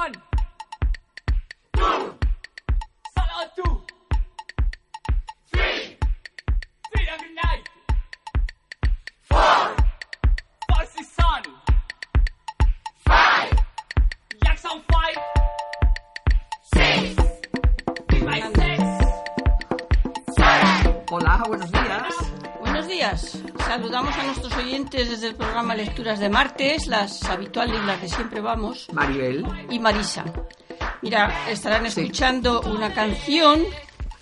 One. Two. Solo two. Three. Freedom Unite. Four. Foxy Sun. Five. Jackson Five. Six. Be my six. Seven. Hola, buenos días. Buenos días. Saludamos a nuestros oyentes desde el programa Lecturas de Martes, las habituales, las de siempre vamos, Maribel. y Marisa. Mira, estarán Sí. escuchando una canción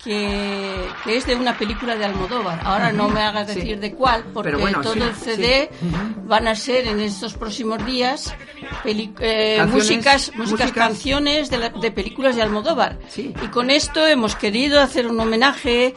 que, que es de una película de Almodóvar. Ahora no me hagas Sí. decir de cuál, porque bueno, todo sí, el CD sí. Van a ser en estos próximos días peli- eh, músicas, músicas, músicas. canciones de, la- de películas de Almodóvar. Sí. Y con esto hemos querido hacer un homenaje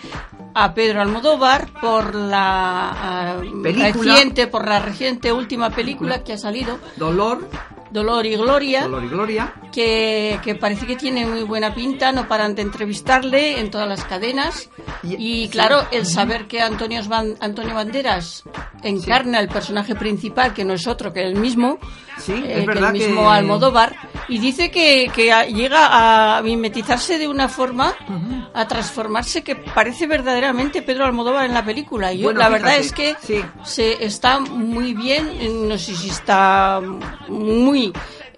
a Pedro Almodóvar por la Película. reciente, por la reciente última película que ha salido, Dolor, Dolor y Gloria Dolor y Gloria. Que, que parece que tiene muy buena pinta, no paran de entrevistarle en todas las cadenas. Y- claro, el saber que Antonio, Antonio Banderas encarna el personaje principal, que no es otro que el mismo, Sí, eh, es que el mismo que- Almodóvar, y dice que, que llega a mimetizarse de una forma, a transformarse que parece verdaderamente Pedro Almodóvar en la película. Y yo, Bueno, la verdad es que sí. se está muy bien, no sé si está muy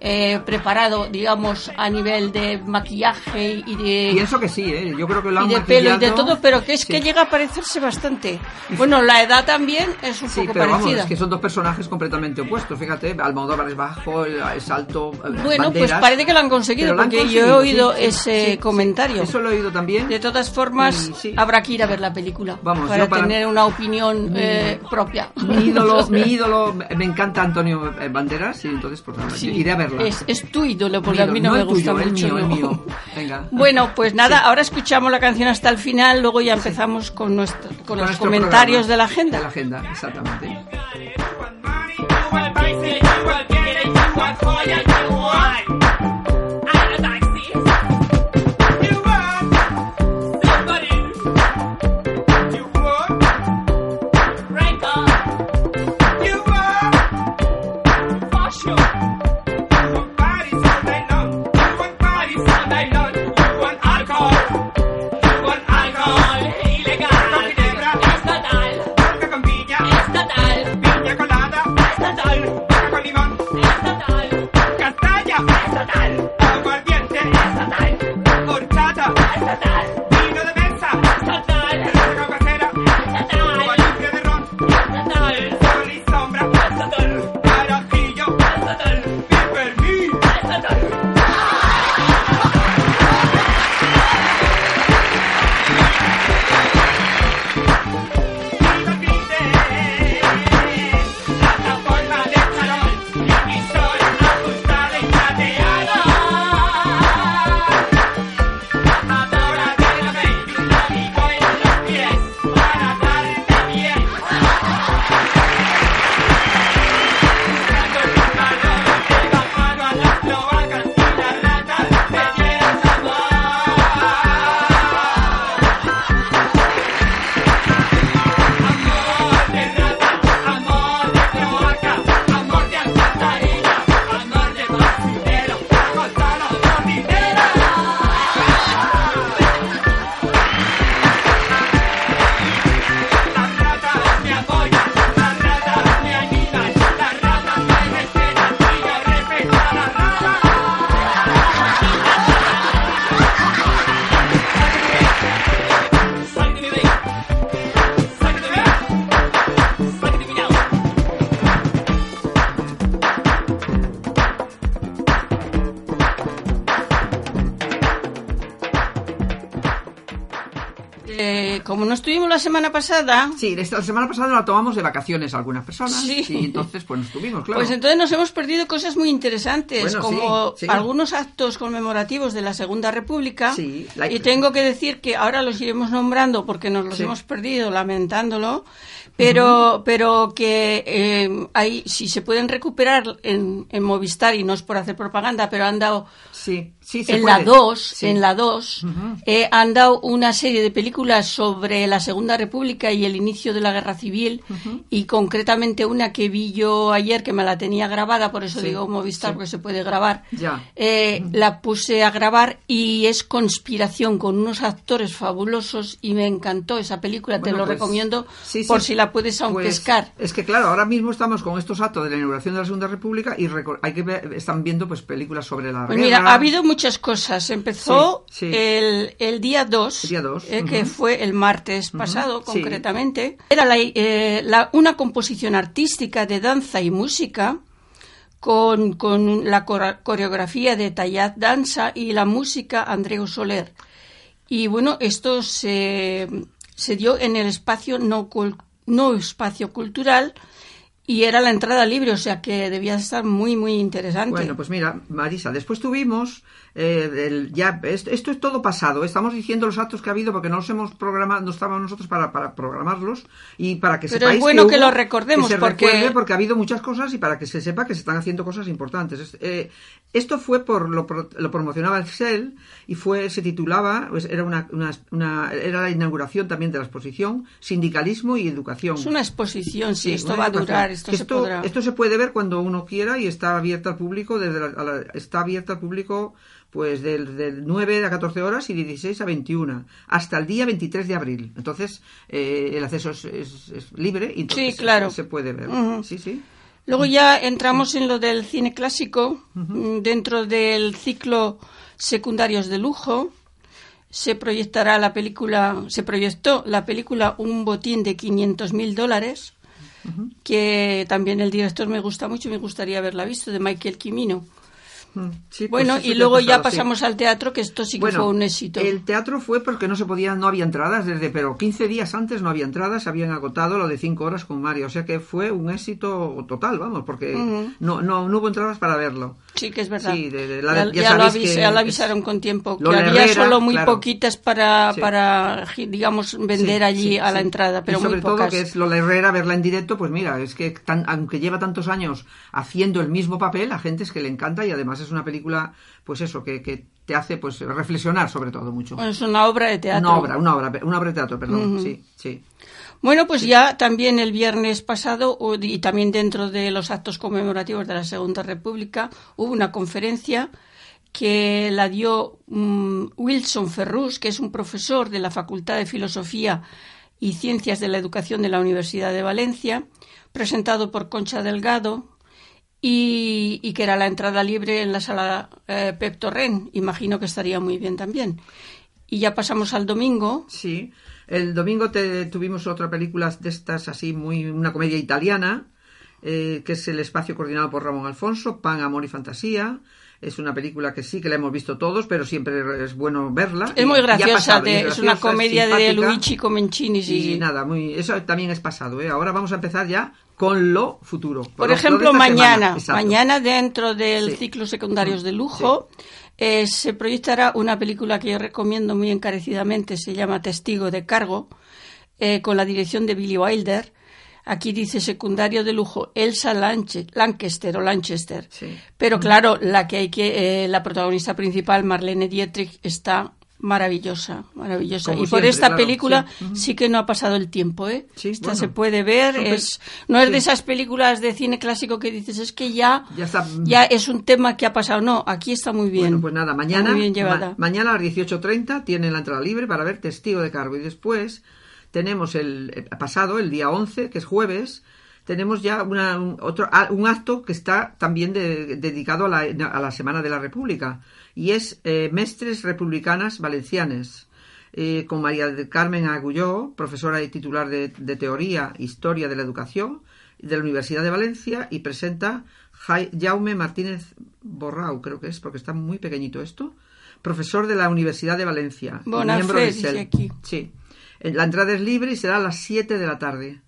eh, preparado, digamos, a nivel de maquillaje y de, Pienso que sí, ¿eh? Yo creo que lo han y de pelo y de maquillado. todo, pero que es Sí. que llega a parecerse bastante. Bueno, la edad también es un Sí, poco pero vamos, parecida. es que son dos personajes completamente opuestos. Fíjate, Almodóvar es bajo, es alto. eh, Bueno, pues Banderas, parece que lo han conseguido, lo han porque yo he conseguido, oído sí, ese comentario. Eso lo he oído también. De todas formas, Y habrá que ir a ver la película Vamos, para, para- tener una opinión eh, propia. Mi ídolo, mi ídolo, me encanta Antonio Banderas y entonces pues nada, Sí, iré a Es, es tu ídolo, porque a mí no, me gusta tuyo, mucho. mío, el ¿no? mío. Venga. Bueno, pues nada, ahora escuchamos la canción hasta el final, luego ya empezamos con, nuestro, con, Con los nuestro comentarios programa. de la agenda. De la agenda, exactamente. Estuvimos la semana pasada, Sí, la semana pasada la tomamos de vacaciones algunas personas. Sí. Y entonces pues no estuvimos, claro. pues entonces nos hemos perdido cosas muy interesantes, Bueno, como sí, sí. algunos actos conmemorativos de la Segunda República. Sí, la- Y tengo que decir que ahora los iremos nombrando porque nos los hemos perdido, lamentándolo. Pero, pero que eh, hay, si se pueden recuperar en, en Movistar, y no es por hacer propaganda, pero han dado Sí, sí, se en puede. la 2, Sí. en la 2, Ujú. eh, han dado una serie de películas sobre la Segunda República y el inicio de la Guerra Civil y concretamente una que vi yo ayer que me la tenía grabada, por eso Sí, digo Movistar porque se puede grabar. Ya. Eh, La puse a grabar y es conspiración con unos actores fabulosos y me encantó esa película. Te Bueno, lo pues, recomiendo por si la puedes Pues, pescar. Es que claro, ahora mismo estamos con estos actos de la inauguración de la Segunda República y hay que ver- están viendo pues películas sobre la Pues guerra. mira, ha habido muchas cosas. Empezó Sí, sí. El, el día 2, El día dos, que fue el martes pasado, sí. concretamente. Era la, eh, la- una composición artística de danza y música con, con la coreografía de Tayat Danza y la música Andreu Soler. Y bueno, esto se, se dio en el espacio no, cul- no espacio cultural y era la entrada libre, o sea que debía estar muy, muy interesante. Bueno, pues mira, Marisa, después tuvimos eh, el- ya esto, esto es todo pasado. Estamos diciendo los actos que ha habido porque no los hemos programado, no estábamos nosotros para, para programarlos y para que Pero sepáis es bueno que hubo- lo recordemos, que se porque- porque ha habido muchas cosas y para que se sepa que se están haciendo cosas importantes. Es- eh, esto fue por lo, lo promocionaba el CEL y fue se titulaba pues, era una, una- una- era la inauguración también de la exposición sindicalismo y educación. Es una exposición, sí, Sí, esto va a durar, esto se podrá. esto se puede ver cuando uno quiera y está abierta al público desde la- está abierta al público pues del, del 9 a 14 horas y de 16 a 21 hasta el día 23 de abril. Entonces eh, el acceso es, es- es libre y entonces Sí, claro. se, se puede ver. Sí, sí. Luego ya entramos en lo del cine clásico, mm, dentro del ciclo secundarios de lujo. Se proyectará la película, se proyectó la película Un botín de 500 mil dólares, que también el director me gusta mucho y me gustaría haberla visto, de Michael Quimino. Mm, sí, pues Bueno, y luego ya sí. pasamos al teatro, que esto sí que Bueno, fue un éxito. El teatro fue porque no se podía, no había entradas desde, pero 15 días antes no había entradas, se habían agotado lo de 5 horas con Mario, o sea que fue un éxito total, vamos, porque no, no, no hubo entradas para verlo. Sí, que es verdad. Sí, de- de la- ya, ya ya lo, ya avisaron con tiempo, que había Herrera, solo muy claro. poquitas para, Sí. para, digamos, vender Sí, allí a la entrada, pero y sobre muy todo que es Lola Herrera verla en directo pues mira es que tan- aunque lleva tantos años haciendo el mismo papel a gente es que le encanta y además es una película pues eso que, que te hace pues reflexionar sobre todo mucho es una obra de teatro. una obra una obra una obra de teatro perdón sí sí Bueno, pues ya también el viernes pasado y también dentro de los actos conmemorativos de la Segunda República hubo una conferencia que la dio mm, Wilson Ferrus, que es un profesor de la Facultad de Filosofía y Ciencias de la Educación de la Universidad de Valencia, presentado por Concha Delgado y, y que era la entrada libre en la sala eh, Pep Torrent. Imagino que estaría muy bien también. Y ya pasamos al domingo, Sí, el domingo te, tuvimos otra película de estas así, muy una comedia italiana, eh, que es El espacio coordinado por Ramón Alfonso, Pan, Amor y Fantasía. Es una película que sí que la hemos visto todos, pero siempre es bueno verla. Es Y muy graciosa, pasado, de- es una comedia de. Luigi Comencini. sí. Y nada, muy, eso también es pasado. ¿eh? Ahora vamos a empezar ya con lo futuro. Por ejemplo, mañana, mañana dentro del Sí. ciclo secundarios de lujo, eh, se proyectará una película que yo recomiendo muy encarecidamente, se llama Testigo de Cargo, eh, con la dirección de Billy Wilder. Aquí dice secundario de lujo Elsa Lanche- Lancaster o Lanchester. Sí. Pero claro, la que hay que, eh, la protagonista principal, Marlene Dietrich, está maravillosa, maravillosa. Como y por esta claro, película sí. Que no ha pasado el tiempo, ¿eh? Sí, Esta bueno. se puede ver, es, no es sí. de esas películas de cine clásico que dices, es que ya, Ya está. ya es un tema que ha pasado. No, aquí está muy bien. Bueno, pues nada, mañana, muy bien llevada. ma- mañana a las 18.30 tienen la entrada libre para ver Testigo de Cargo. Y después tenemos el, eh, pasado, el día 11, que es jueves, tenemos ya una, un, otro, a- un acto que está también de- dedicado a la, a la Semana de la República. Y es eh, Mestres Republicanas Valencianes. eh, con María del Carmen Agulló, profesora y titular de, de Teoría e Historia de la Educación de la Universidad de Valencia, y presenta Jaume Martínez Borrau, creo que es, porque está muy pequeño esto, profesor de la Universidad de Valencia. miembro del SEL. aquí. Sí. Eh, La entrada es libre y será a las 7 de la tarde.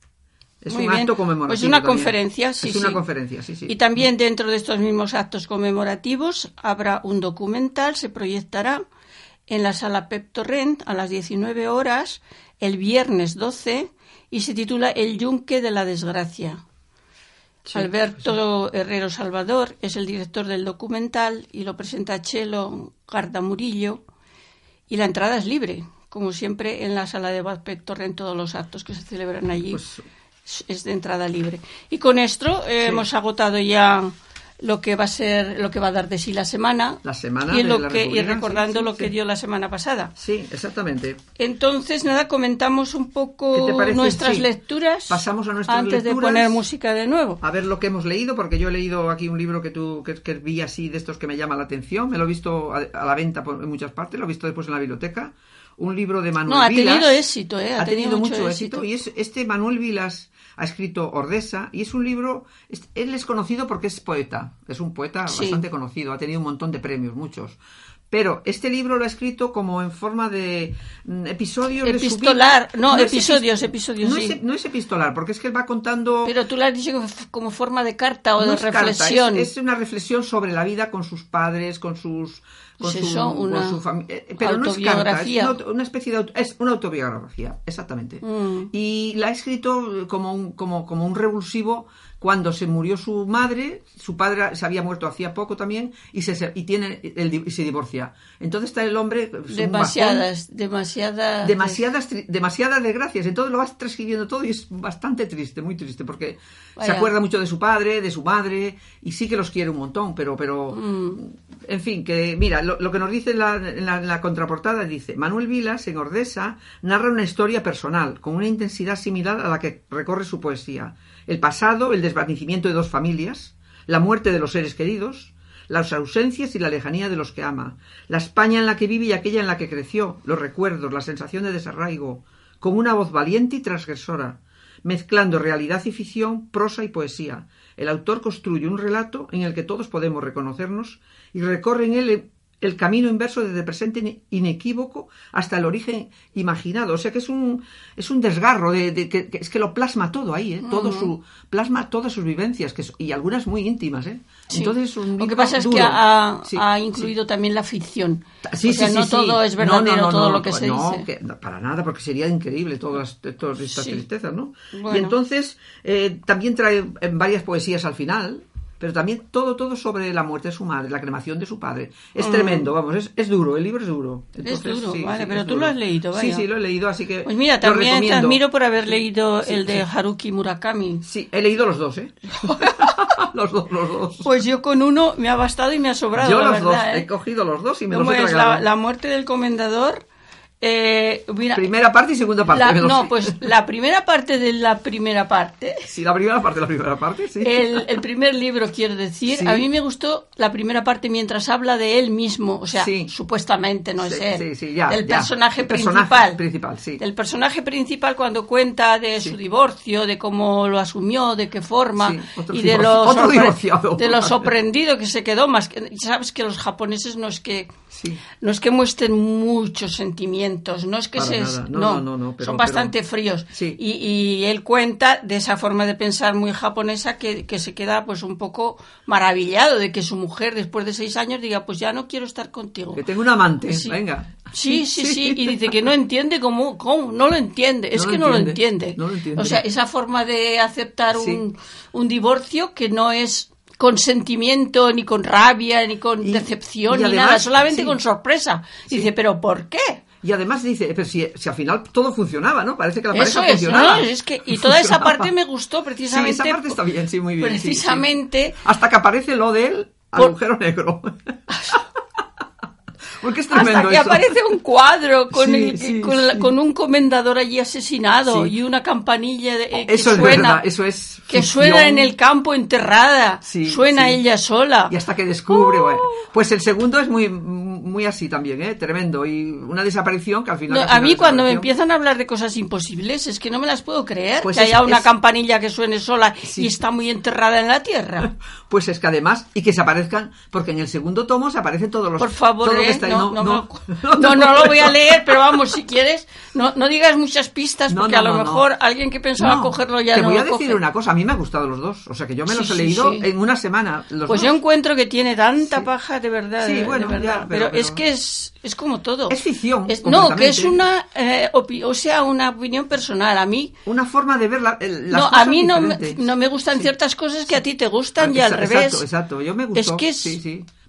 Es Muy un bien. acto conmemorativo. Pues una también. conferencia, sí, Es una sí. conferencia, sí, sí. Y también dentro de estos mismos actos conmemorativos habrá un documental, se proyectará en la sala Pep Torrent a las 19 horas el viernes 12 y se titula El yunque de la desgracia. Sí, Alberto Herrero Salvador es el director del documental y lo presenta Chelo Gardamurillo y la entrada es libre. como siempre, en la sala de Bazpec Torre en todos los actos que se celebran allí. Pues- es- de entrada libre. Y con esto eh, hemos agotado ya lo que va a ser, lo que va a dar de sí la semana. La semana y, lo que, y recordando sí, sí, lo que dio la semana pasada. Sí, exactamente. Entonces, nada, comentamos un ¿Qué poco nuestras lecturas. Pasamos a nuestras antes de poner música de nuevo. A ver lo que hemos leído, porque yo he leído aquí un libro que tú que, que vi así de estos que me llama la atención. Me lo he visto a, a la venta por- en muchas partes, lo he visto después en la biblioteca. Un libro de Manuel No, ha Vilas. tenido éxito, ¿eh? Ha, tenido, mucho, éxito. Y es, este Manuel Vilas ha escrito Ordesa y es un libro. es- él es conocido porque es poeta. Es un poeta Sí. bastante conocido. Ha tenido un montón de premios, muchos. Pero este libro lo ha escrito como en forma de mm, episodios de su vida. Epistolar. No, es episodios, epi- episodios, no sí. Es, no es epistolar, porque es que él va contando. Pero tú lo has dicho como, forma de carta o No de es carta, reflexión. es, es una reflexión sobre la vida con sus padres, con sus. Con su, eso, con una su fami- eh, Pero no es carta, es una, una especie de. auto- Es una autobiografía, exactamente. Mm. Y la ha escrito como un, como, como un revulsivo cuando se murió su madre, su padre se había muerto hacía poco también, y se, y tiene el y se divorcia. Entonces está el hombre. bajón, demasiadas, demasiadas. demasiadas demasiadas desgracias entonces lo vas transcribiendo todo y es bastante triste muy triste porque se acuerda mucho de su padre de su madre y sí que los quiere un montón pero pero Mm. en fin que mira lo, lo que nos dice en la, en la- en la contraportada dice Manuel Vilas en Ordesa narra una historia personal con una intensidad similar a la que recorre su poesía el pasado el desvanecimiento de dos familias la muerte de los seres queridos las ausencias y la lejanía de los que ama, la España en la que vive y aquella en la que creció, los recuerdos, la sensación de desarraigo, con una voz valiente y transgresora, mezclando realidad y ficción, prosa y poesía. El autor construye un relato en el que todos podemos reconocernos y recorre en él el- camino inverso desde el presente ine- inequívoco hasta el origen imaginado. O sea que es un, es un desgarro, de, de- que, que es que lo plasma todo ahí, ¿eh? todo su, plasma todas sus vivencias, que es- y algunas muy íntimas. ¿eh? Sí. Entonces, un Lo que pasa es que ha, Sí, ha sí. incluido también la ficción. Sí, o sea, sí, no todo es verdadero, No, no, no, todo no, lo que se dice. que- para nada, porque sería increíble todas, todas estas tristezas, ¿no? Bueno. Y entonces eh, también trae varias poesías al final, pero también todo, todo sobre la muerte de su madre, la cremación de su padre. Es Mm. tremendo, vamos, es, es duro, el libro es duro. Es duro, sí, vale, sí, pero tú duro. lo has leído, Sí, vaya. sí, lo he leído, así que. Pues mira, también te admiro por haber leído Sí, el de sí. Haruki Murakami. Sí, he leído los dos, ¿eh? los dos, los dos. Pues yo con uno me ha bastado y me ha sobrado, Yo la los dos. ¿eh? he cogido los dos y me ¿Cómo los he es tragado. la, la muerte del comendador? Eh, mira, Primera parte y segunda parte. la- los- no, pues la primera parte de la primera parte, Sí, la primera parte, la primera parte, sí. el, el primer libro, quiero decir, Sí. a mí me gustó la primera parte mientras habla de él mismo, o sea, Sí. supuestamente no es él, ya, del ya. personaje El personaje principal. principal, sí. Del personaje principal cuando cuenta de su divorcio, de cómo lo asumió, de qué forma, y de divorci- lo, otro sorpre- divorciado. de lo sorprendido que se quedó, más que, sabes que los japoneses no es que no es que muestren muchos sentimientos, no es que Para se nada. No, no, no, no, pero- son bastante pero- fríos. Sí. Y, y él cuenta de esa forma de pensar muy japonesa que, que se queda pues un poco maravillado de que su mujer después de seis años diga pues ya no quiero estar contigo. Que tengo un amante, Sí. venga. Sí, sí, sí, y dice que no entiende cómo, cómo, no lo entiende, es que no lo entiende, entiende. no lo entiende. O sea, esa forma de aceptar Sí. un, un divorcio que no es con sentimiento, ni con rabia, ni con Y- decepción, y ni nada, solamente sí. con sorpresa. Dice, pero ¿por qué? Y además dice, pero si, si al final todo funcionaba, ¿no? Parece que la Eso pareja es, funcionaba. ¿no? Es que, y toda esa parte me gustó precisamente. Sí, esa parte está bien, sí, muy bien. sí, sí. Precisamente Hasta que aparece lo del Por- agujero negro. Porque es hasta tremendo que eso. aparece un cuadro con, Sí, el- sí, con, la- sí. con un comendador allí asesinado y una campanilla de, eh, que Eso es suena. verdad, eso es que suena en el campo enterrada. Suena ella sola. Y hasta que descubre, Oh. bueno. Pues el segundo es muy, muy así también, ¿eh? Tremendo. Y una desaparición que al final. No, a mí cuando me empiezan a hablar de cosas imposibles es que no me las puedo creer. Pues que es- haya una es- campanilla que suene sola y está muy enterrada en la tierra. Pues es que además, y que se aparezcan, porque en el segundo tomo se aparecen todos los. Por favor, todo lo que ¿eh? está no, no, no, lo voy a leer, pero vamos, si quieres, no, no digas muchas pistas, porque a lo mejor alguien que pensaba cogerlo ya te no voy a lo decir coge. una cosa, a mí me han gustado los dos. O sea que yo me Sí, los he sí, leído sí. en una semana. Los Pues dos. yo encuentro que tiene tanta paja de verdad, Sí, de- de bueno, verdad. ya, pero, pero- es que es, es como todo. Es ficción, Es- no, que es una, eh, o sea, una opinión personal. A mí, Una forma de ver la, el- las no, a mí no me, no me gustan ciertas cosas que a ti te gustan y Ah, al exa- revés. Exacto, exacto. Yo me gustó. Es que es.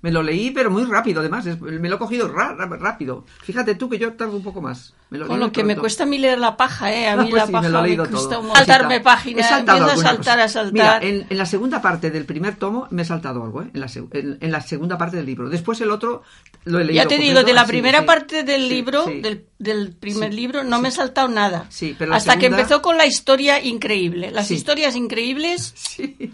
Me lo leí, pero muy rápido, además. es- me lo he cogido ra- ra- rápido. Fíjate tú que yo tardo un poco más. Me lo Con lo que me cuesta a mí leer la paja, ¿eh? A Ah, mí pues la sí, me paja lo he me, leído cuesta todo. un saltarme páginas, empiezo a saltar, a saltar. Mira, en, en la segunda parte del primer tomo me he saltado algo, ¿eh? En la, seg- en, en la segunda parte del libro. Después el otro lo he leído. Ya te digo, de la primera sí. parte del Sí, libro, del, del primer libro, no me he saltado nada. Sí, pero la Hasta que empezó con la historia increíble. Las historias increíbles, Sí.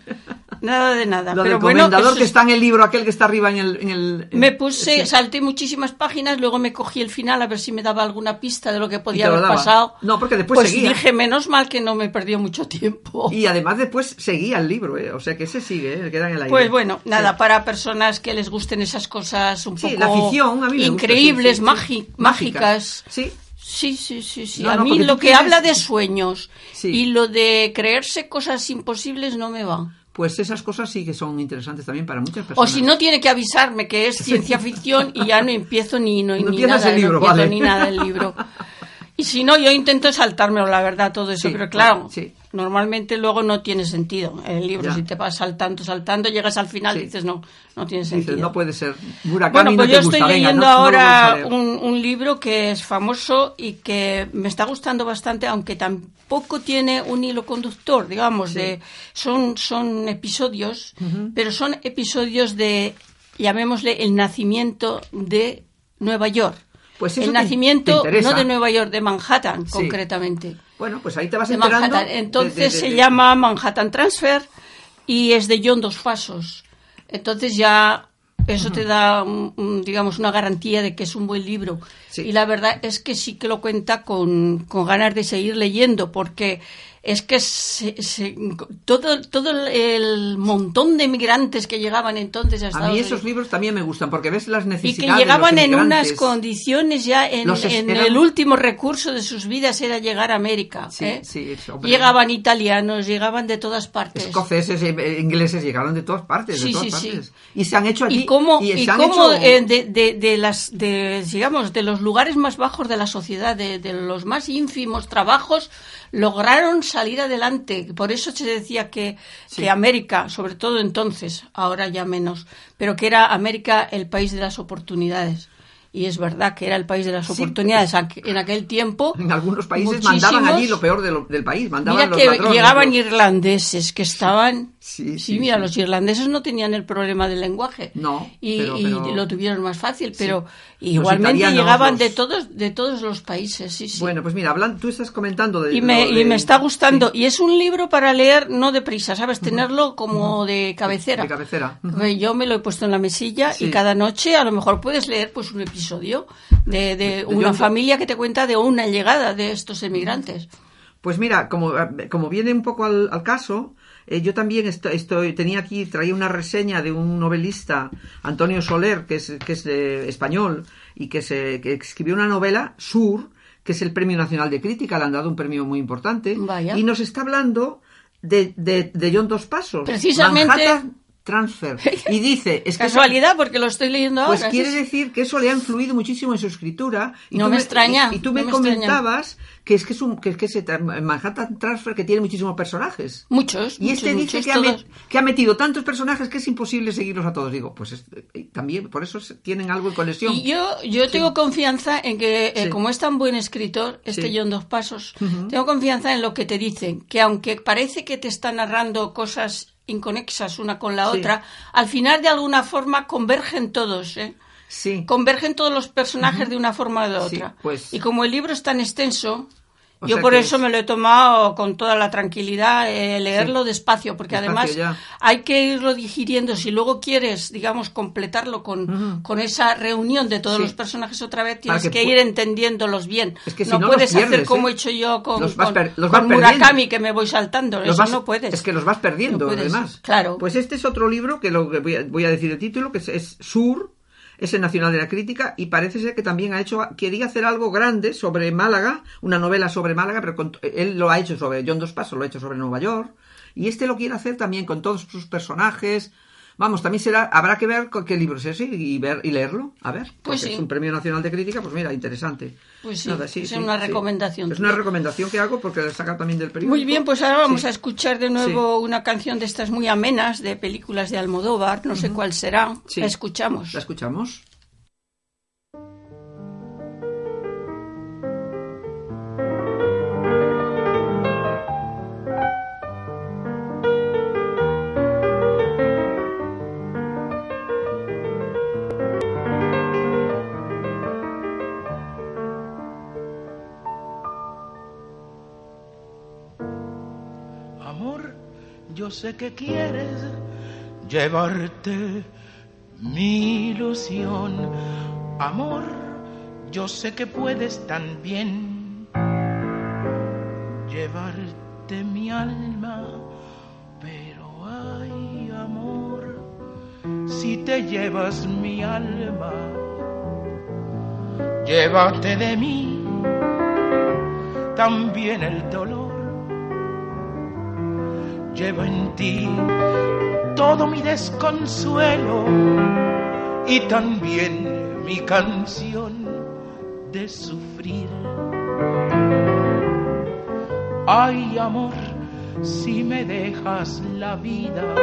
Nada de nada. Lo Pero del bueno, comendador que es- está en el libro, aquel que está arriba en el... en el- en- me puse, sí. salté muchísimas páginas, luego me cogí el final a ver si me daba alguna pista de lo que podía haber daba. pasado. No, porque después pues seguía. dije, menos mal que no me perdió mucho tiempo. Y además después seguía el libro, ¿eh? O sea que ese sigue, ¿eh? Queda en el aire. Pues bueno, nada, Sí. para personas que les gusten esas cosas un Sí, poco la ficción, a mí me gusta, increíbles, sí. mágicas. Sí, Sí, sí, sí, sí. No, a mí lo que tienes- habla de sueños y lo de creerse cosas imposibles no me va. Pues esas cosas sí que son interesantes también para muchas O personas. si no, tiene que avisarme que es ciencia ficción y ya no empiezo ni, no, No ni nada, el libro, no empiezo vale. ni nada del libro. Y si no, yo intento saltármelo, la verdad, todo eso. Sí, pero claro, sí. normalmente luego no tiene sentido. El libro, Ya. si te vas saltando, saltando, llegas al final y dices, no, no tiene Dices, sentido. no puede ser. Murakami Bueno, no pues te yo gusta, estoy venga, leyendo no- no ahora un, un libro que es famoso y que me está gustando bastante, aunque tampoco tiene un hilo conductor, digamos, de son, son episodios, pero son episodios de, llamémosle, el nacimiento de Nueva York. Pues el nacimiento te no de Nueva York, de Manhattan, Sí. concretamente. Bueno, pues ahí te vas De enterando. Manhattan. Entonces de- de- se llama Manhattan Transfer y es de John Dos Pasos. Entonces ya eso te da, un- un, digamos, una garantía de que es un buen libro. Sí. Y la verdad es que sí que lo cuenta con, con ganas de seguir leyendo, porque es que se- se- todo, todo el montón de migrantes que llegaban entonces a A Estados mí esos Unidos libros también me gustan porque ves las y necesidades. que de llegaban los en unas condiciones ya en, Los es- en eran- el último recurso de sus vidas era llegar a América. Sí, ¿eh? sí. Llegaban italianos, llegaban de todas partes. Escoceses, eh, ingleses llegaron de todas partes, de Sí, todas partes. Y se han hecho allí. y cómo, y y cómo, hecho- eh, de, de- de las de, digamos de los lugares más bajos de la sociedad de, de los más ínfimos trabajos lograron salir adelante por eso se decía que, Sí. que América sobre todo entonces ahora ya menos pero que era América el país de las oportunidades y es verdad que era el país de las oportunidades Aqu- en aquel tiempo En algunos países mandaban allí lo peor de lo- del país. Mandaban Mira los que llegaban los- irlandeses que estaban. Sí, Sí, sí, mira, los irlandeses no tenían el problema del lenguaje. No, Y, pero- y pero- lo tuvieron más fácil, pero igualmente llegaban de todos de todos los países, sí, sí. Bueno, pues mira, hablan, tú estás comentando de. y me, y me está gustando. sí, Y es un libro para leer no deprisa, ¿sabes? Tenerlo como de cabecera. de cabecera. Yo me lo he puesto en la mesilla Sí. y cada noche a lo mejor puedes leer pues un episodio de, de una familia que te cuenta de una llegada de estos emigrantes. Pues mira, como, como viene un poco al, al caso, eh, yo también esto- estoy, tenía aquí, traía una reseña de un novelista, Antonio Soler, que es, que es de español, y que, se, que escribió una novela, Sur, que es el Premio Nacional de Crítica, le han dado un premio muy importante, Vaya. y nos está hablando de, de, de John Dos Pasos. Precisamente- Manhattan Transfer. Y dice, es que Casualidad, porque lo estoy leyendo pues ahora. quiere sí, sí. decir que eso le ha influido muchísimo en su escritura. Y No tú me extraña, Y, y tú no me, me extraña. que es que es un que es que ese Manhattan Transfer que tiene muchísimos personajes. Muchos. Y este muchos, dice muchos, que ha, met- que ha metido tantos personajes que es imposible seguirlos a todos. Digo, pues es- también por eso tienen algo en conexión. Y yo, yo tengo confianza en que, eh, Sí. como es tan buen escritor, este Sí. John Dos Pasos, tengo confianza en lo que te dicen, que aunque parece que te está narrando cosas inconexas una con la Sí. otra, al final de alguna forma convergen todos, ¿eh? Sí. Convergen todos los personajes de una forma o de Sí, otra. pues- Y como el libro es tan extenso, O yo por eso es- me lo he tomado con toda la tranquilidad, eh, leerlo despacio, porque Despacio además ya. hay que irlo digiriendo. Si luego quieres, digamos, completarlo con, con esa reunión de todos Sí. los personajes otra vez, tienes que ir entendiéndolos bien. Es que si no, puedes hacer como ¿eh? he hecho yo con, Los vas con- los vas. Murakami, que me voy saltando. Los Eso vas- no puedes. Es que los vas perdiendo, No además. claro. Pues este es otro libro que lo que voy a, voy a decir el título, que es, es Sur, es el Nacional de la Crítica, y parece ser que también ha hecho, quería hacer algo grande sobre Málaga, una novela sobre Málaga, pero con- él lo ha hecho sobre John Dos Pasos, lo ha hecho sobre Nueva York, y este lo quiere hacer también con todos sus personajes, Vamos, también será, habrá que ver con qué libro es ese y ver y leerlo, a ver. Pues sí. es un premio nacional de crítica, pues mira, interesante. Pues sí, Nada, es una recomendación Es una recomendación que hago porque la saca también del periódico. Muy bien, pues ahora vamos Sí. a escuchar de nuevo una canción de estas muy amenas de películas de Almodóvar, no sé cuál será. Sí. La escuchamos. La escuchamos. Yo sé que quieres llevarte mi ilusión. Amor, yo sé que puedes también llevarte mi alma. Pero ay, amor, si te llevas mi alma, llévate de mí también el dolor llevo en ti todo mi desconsuelo y también mi canción de sufrir. Ay, amor, si me dejas la vida,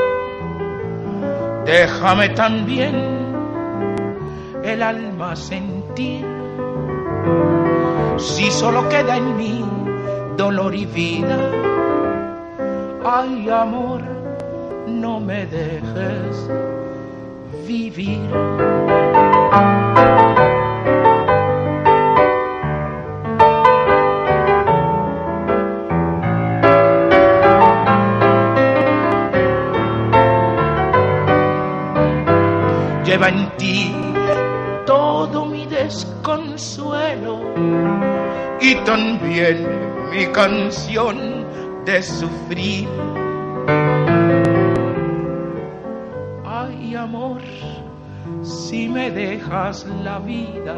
déjame también el alma sentir. Si solo queda en mí dolor y vida, Ay, amor, no me dejes vivir. Lleva en ti todo mi desconsuelo y también mi canción de sufrir. Ay, amor, si me dejas la vida,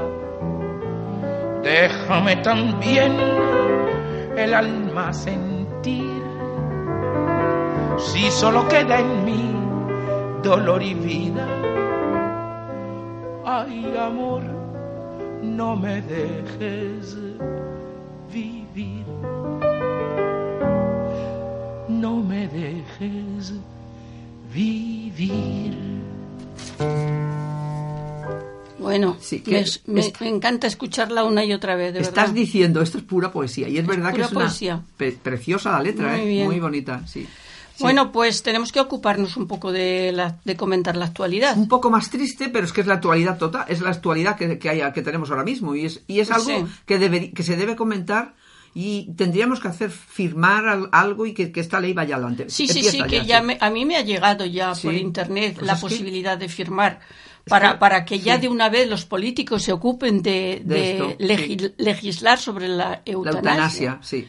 déjame también el alma sentir. Si solo queda en mí dolor y vida, ay, amor, no me dejes vivir no me dejes vivir. Bueno, Sí, que me, es- me- es- me encanta escucharla una y otra vez, de Estás verdad. diciendo, esto es pura poesía. Y es, verdad que es una poesía. pe- preciosa la letra, Muy ¿eh? bien. Muy bonita, sí. Sí. Bueno, pues tenemos que ocuparnos un poco de, la, de comentar la actualidad. un poco más triste, pero es que es la actualidad total, es la actualidad que, que, hay, que tenemos ahora mismo y es, y es algo Sí. que, debe, que se debe comentar y tendríamos que hacer firmar al- algo y que, que esta ley vaya adelante. Sí, sí, Empieza sí, que ya, ya sí. me- a mí me ha llegado ya Sí. por internet Pues la que- posibilidad de firmar para, que- para que ya sí. de una vez los políticos se ocupen de, De de esto, sí. legislar sobre la La eutanasia. eutanasia, sí.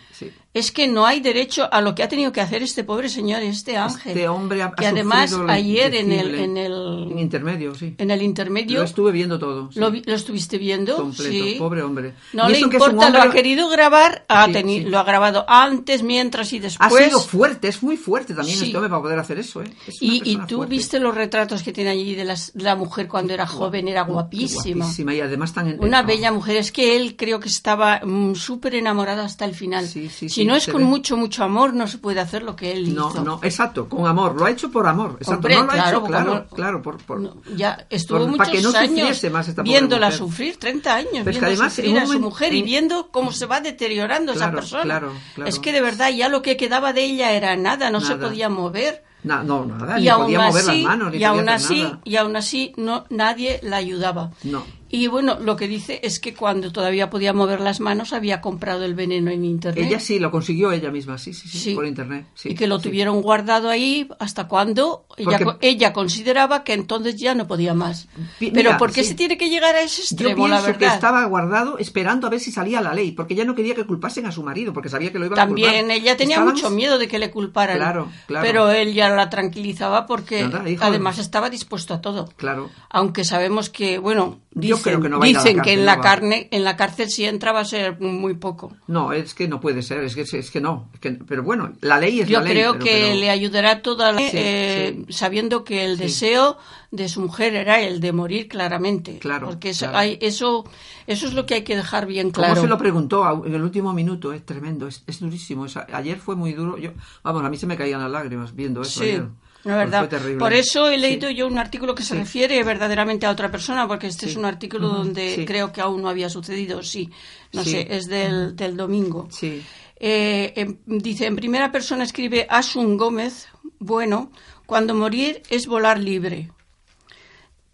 Es que no hay derecho a lo que ha tenido que hacer este pobre señor, este ángel. Este hombre ha, que ha además lo ayer en el, en En el, intermedio, sí. en el intermedio Lo estuve viendo todo. lo, lo estuviste viendo. completo, Sí. pobre hombre. No le importa, lo hombre- ha querido grabar, ha Sí, teni- sí. lo ha grabado antes, mientras y Ha después. sido fuerte, es muy fuerte también este hombre para poder hacer eso, ¿eh? Es Y, y tú fuerte. viste los retratos que tiene allí de, las- de la mujer cuando era joven, era guapísima. Guapísima y además tan... en- Una no. bella mujer. Es que él creo que estaba mm, súper enamorado hasta el final. Sí, sí, si sí, no es con ve. mucho, mucho amor, no se puede hacer lo que él No, hizo. no, exacto, con amor. Lo ha hecho por amor. Exacto, no lo ha claro, hecho, claro, como- claro, por, por- No, ya estuvo por- muchos para que no años más esta viéndola mujer. sufrir, 30 años, viendo además, sufrir en un a su momento- mujer y en- viendo cómo se va deteriorando esa persona. claro. Es que de verdad ya lo que quedaba de ella era nada, no se podía mover. Na- no, nada, y ni podía mover así, las manos, ni y podía aún hacer así, nada. y aún así no nadie la ayudaba. No. Y bueno, lo que dice es que cuando todavía podía mover las manos había comprado el veneno en internet. Ella sí, lo consiguió ella misma, sí, sí, sí, Sí. por internet. sí, y que lo sí. tuvieron guardado ahí hasta cuando ella, Porque- ella consideraba que entonces ya no podía más. Pero ¿por qué se tiene que llegar a ese Yo extremo, la verdad? que estaba guardado esperando a ver si salía la ley, porque ella no quería que culpasen a su marido, porque sabía que lo iban a culpar. También ella tenía mucho miedo de que le culparan. Claro, claro. Pero él ya la tranquilizaba porque además estaba dispuesto a todo. Claro. Aunque sabemos que, bueno, Yo dicen creo que no va a ir a la dicen que en la no carne, en la cárcel si entra va a ser muy poco. No, es que no puede ser, es que, es que no. es que- pero bueno, la ley es Yo la ley. creo pero- que pero- le ayudará toda la, Sí, eh, sí. sabiendo que el Sí. deseo de su mujer era el de morir claramente. Claro, Porque eso, claro. hay- eso, eso es lo que hay que dejar bien ¿Cómo claro. se lo preguntó en el último minuto? Es tremendo, es, es durísimo. Es- ayer fue muy duro. Yo, vamos, a mí se me caían las lágrimas viendo eso. Sí, Pues fue terrible. Por eso he Sí. leído yo un artículo que se Sí. refiere verdaderamente a otra persona, porque este Sí. es un artículo donde creo que aún no había sucedido. Sí, no sé, es del, del domingo. Sí, Eh, en- dice, en primera persona escribe Asun Gómez, bueno, cuando morir es volar libre.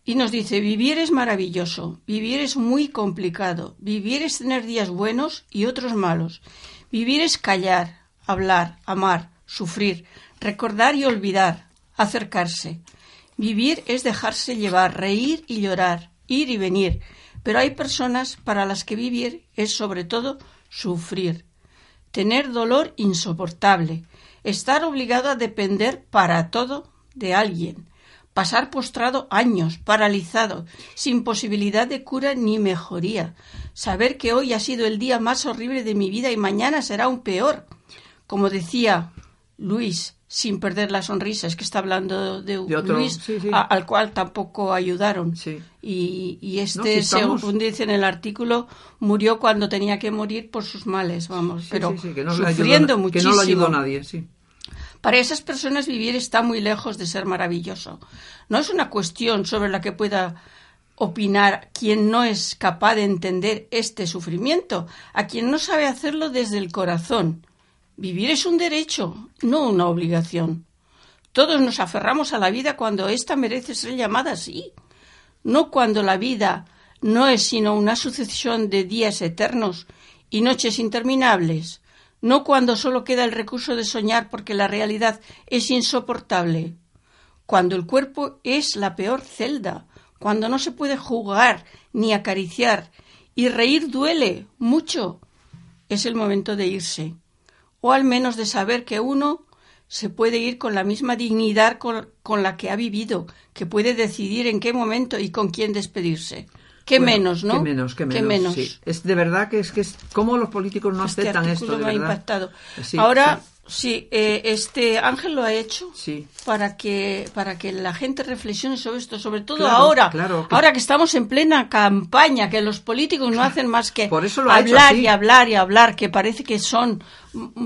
Y nos dice, vivir es maravilloso, vivir es muy complicado, vivir es tener días buenos y otros malos, vivir es callar, hablar, amar, sufrir, recordar y olvidar, acercarse. Vivir es dejarse llevar, reír y llorar, ir y venir. Pero hay personas para las que vivir es sobre todo sufrir, tener dolor insoportable, estar obligado a depender para todo de alguien, pasar postrado años, paralizado, sin posibilidad de cura ni mejoría, saber que hoy ha sido el día más horrible de mi vida y mañana será un peor. Como decía Luis, sin perder la sonrisa, es que está hablando de, De otro, Luis, sí, sí. a- al cual tampoco ayudaron. Sí. Y, y No, este, si estamos- según dice en el artículo, murió cuando tenía que morir por sus males, vamos, pero no ayudó sufriendo na- muchísimo. Que no lo ayudó nadie, sí. Para esas personas vivir está muy lejos de ser maravilloso. No es una cuestión sobre la que pueda opinar quien no es capaz de entender este sufrimiento, a quien no sabe hacerlo desde el corazón. Vivir es un derecho, no una obligación. Todos nos aferramos a la vida cuando ésta merece ser llamada así, no cuando la vida no es sino una sucesión de días eternos y noches interminables, no cuando solo queda el recurso de soñar porque la realidad es insoportable, cuando el cuerpo es la peor celda, cuando no se puede jugar ni acariciar y reír duele mucho, es el momento de irse, o al menos de saber que uno se puede ir con la misma dignidad con, con la que ha vivido, que puede decidir en qué momento y con quién despedirse. Qué Bueno, menos, ¿no? Qué menos, qué menos. sí. Es de verdad que es que es cómo los políticos no Este aceptan esto, de me ha verdad. impactado. Sí, Ahora, sí. sí, eh, este Ángel lo ha hecho Sí. para que para que la gente reflexione sobre esto, sobre todo Claro, ahora, claro, que- ahora que estamos en plena campaña, que los políticos no hacen más que Por eso lo hablar y hablar y hablar, que parece que son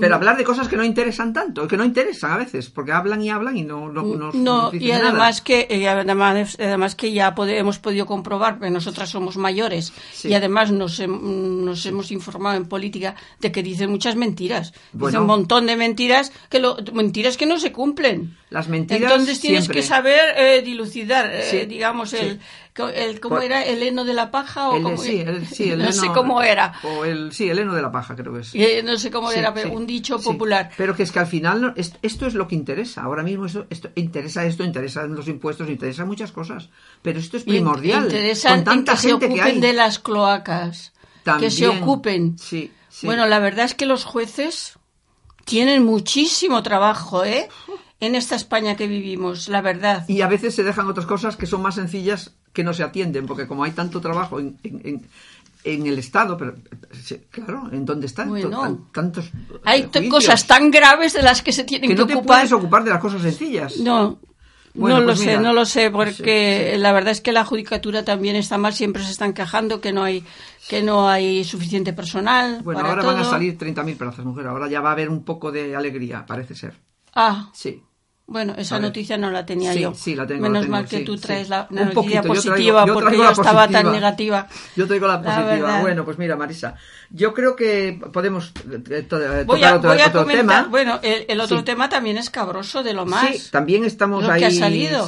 Pero hablar de cosas que no interesan tanto, que no interesan a veces, porque hablan y hablan y no, no, no, Mm, no, no dicen y además nada. que y además, además que ya pode- hemos podido comprobar que nosotras somos mayores Sí. y además nos, nos hemos informado en política de que dicen muchas mentiras Bueno. dicen un montón de mentiras que lo, mentiras que no se cumplen Las mentiras entonces tienes siempre. que saber eh, dilucidar eh, Sí, digamos el, el cómo Por- era el heno de la paja o El- cómo- sí, el, sí, el no sé cómo era O el, sí, el heno de la paja, creo que es. Eh, no sé cómo Sí, era pero un dicho popular Pero que es que al final no- es- esto es lo que interesa. Ahora mismo esto, esto interesa esto, interesan los impuestos, interesa muchas cosas. Pero esto es primordial. interesan con tanta en que se gente ocupen que hay. de las cloacas que se ocupen sí. Bueno, la verdad es que los jueces tienen muchísimo trabajo, ¿eh? En esta España que vivimos, la verdad. Y a veces se dejan otras cosas que son más sencillas que no se atienden, porque como hay tanto trabajo en, en- en- en el Estado, pero claro, ¿en dónde están Bueno. tan- tantos Hay eh, juicios? cosas tan graves de las que se tienen que que, no te ocupar. puedes ocupar de las cosas sencillas. No, Bueno, no lo pues sé, mira, no lo sé, porque sí, sí. la verdad es que la judicatura también está mal, siempre se están quejando que no hay que no hay suficiente personal Bueno, para ahora todo. van a salir 30.000 plazas, mujer. Ahora ya va a haber un poco de alegría, parece ser. Ah, Sí. Bueno, esa noticia no la tenía Sí, yo. sí, la tengo, la Menos tengo, mal que sí, tú traes la, noticia poquito, yo traigo- positiva, yo porque yo estaba tan negativa. Yo traigo la positiva. bueno, pues mira, Marisa, yo creo que podemos Voy tocar a, otro, voy a otro comentar, tema. bueno, el, el otro tema también es cabroso de lo más. Sí, también estamos lo ahí. que ha salido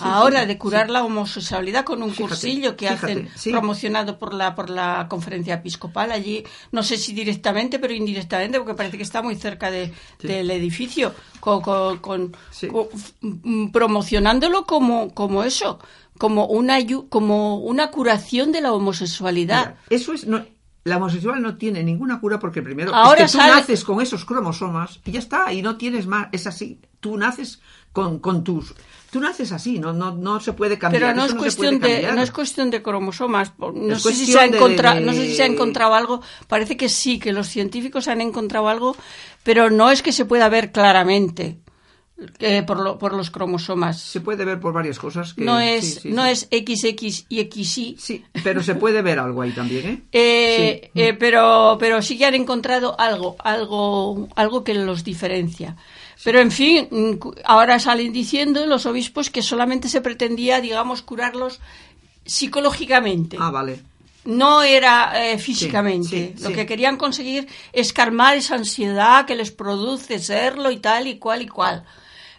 ahora de curar la homosexualidad con un Fíjate, cursillo que fíjate, hacen promocionado por la por la conferencia episcopal allí no sé si directamente pero indirectamente porque parece que está muy cerca de, del edificio con, con- con- Sí. con- mm, promocionándolo como como eso como una como una curación de la homosexualidad Mira, eso es. No, la homosexual no tiene ninguna cura porque primero Ahora es que tú sale- naces con esos cromosomas y ya está, y no tienes más. Es así. Tú naces con, con tus. Tú naces así, no, no, no se puede cambiar. Pero no eso es, cuestión de, no es cuestión de cromosomas. No, sé si se ha de- no sé si se ha encontrado algo. Parece que sí, que los científicos han encontrado algo, pero no es que se pueda ver claramente eh, por, lo- por los cromosomas. Se puede ver por varias cosas. Que, no es, sí, no sí. es XX y XY. Sí, pero se puede ver algo ahí también, ¿eh? Eh, eh, pero, pero sí que han encontrado algo, algo, algo que los diferencia. Pero en fin, mm, ahora salen diciendo los obispos que solamente se pretendía, digamos, curarlos psicológicamente. Ah, vale. No era eh, físicamente. sí, Lo sí. que querían conseguir es calmar esa ansiedad que les produce serlo y tal y cual y cual.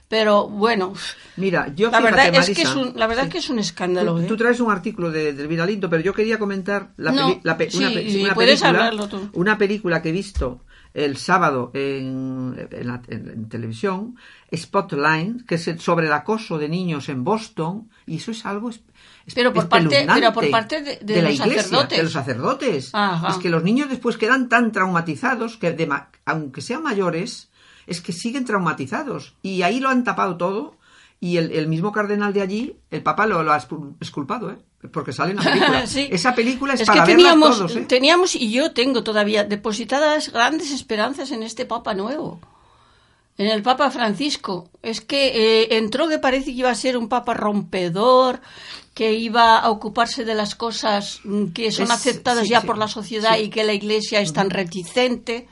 Pero bueno, Mira, yo la fíjate, verdad es que Marisa, es un, la verdad sí. que es un escándalo. Tú, ¿eh? tú traes un artículo de, del Viralinto, pero yo quería comentar la No, peli- la pe- sí, una, pe- y una puedes película, hablarlo tú. una película que he visto el sábado en, en la- en- en televisión, Spotlight, que es sobre el acoso de niños en Boston, y eso es algo es- es- Pero por parte- pero por parte de- los iglesia, sacerdotes. de los sacerdotes. Ajá. Es que los niños después quedan tan traumatizados que, de aunque sean mayores, es que siguen traumatizados. Y ahí lo han tapado todo. Y el, el mismo cardenal de allí, el Papa lo, lo ha exculpado, ¿eh? Porque sale en la película. Sí. Esa película es, Es para que teníamos, todos, ¿eh? teníamos, y yo tengo todavía depositadas grandes esperanzas en este Papa nuevo, en el Papa Francisco. Es que eh, entró que parece que iba a ser un Papa rompedor, que iba a ocuparse de las cosas mm, que son Es- aceptadas sí, ya sí, por la sociedad y que la Iglesia es tan reticente.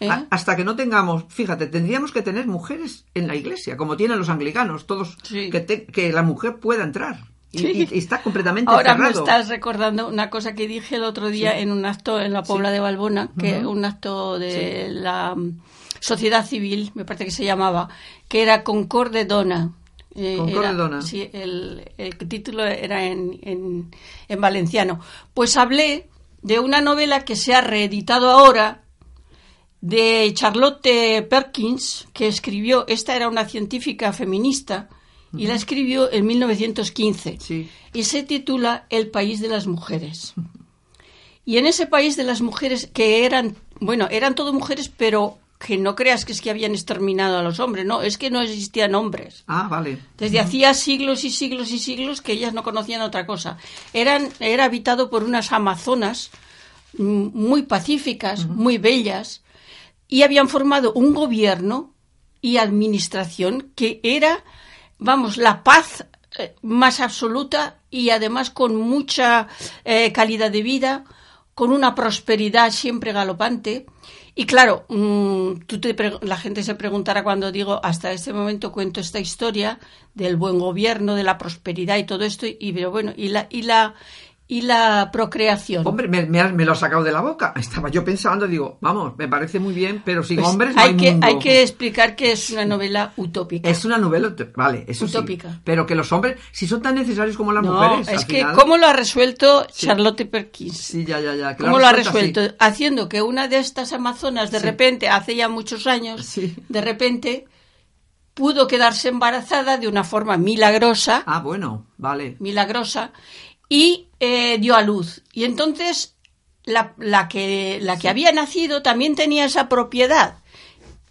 ¿eh? Hasta que no tengamos, fíjate, tendríamos que tener mujeres en la iglesia, como tienen los anglicanos, todos, Sí. que, te- que la mujer pueda entrar. Y, Sí. y- está completamente Ahora me estás recordando una cosa que dije el otro día en un acto en la Pobla de Balbona, que un acto de la mm, sociedad civil, me parece que se llamaba, que era Concorde Dona. Eh, Concorde era- Dona. Sí, el, el título era en, en, en valenciano. Pues hablé de una novela que se ha reeditado ahora de Charlotte Perkins, que escribió, esta era una científica feminista, y la escribió en 1915 Sí. y se titula El país de las mujeres. Y en ese país de las mujeres que eran, bueno, eran todo mujeres, pero que no creas que es que habían exterminado a los hombres, no, es que no existían hombres. Ah, vale. Desde hacía siglos y siglos y siglos que ellas no conocían otra cosa. Eran, era habitado por unas amazonas mm, muy pacíficas, muy bellas, y habían formado un gobierno y administración que era, vamos, la paz eh, más absoluta y además con mucha eh, calidad de vida, con una prosperidad siempre galopante. Y claro, mm, tú te la gente se preguntará cuando digo hasta este momento cuento esta historia del buen gobierno, de la prosperidad y todo esto, y pero bueno, y la y la y la procreación. Hombre, me, me me lo has sacado de la boca. Estaba yo pensando, digo, vamos, me parece muy bien, pero sin Pues hombres no hay hay que mundo. hay que explicar que es una novela utópica. Es una novela, vale, eso Utópica. sí. Pero que los hombres, si son tan necesarios como las no, mujeres, es al que final- cómo lo ha resuelto Sí. Charlotte Perkins. Sí, ya, ya, ya. ¿Cómo lo ha resuelto resuelto? Haciendo que una de estas amazonas, de Sí. repente, hace ya muchos años, Sí. de repente, pudo quedarse embarazada de una forma milagrosa, Ah, bueno, vale. milagrosa, y eh, dio a luz. Y entonces, la, la que, la que había nacido también tenía esa propiedad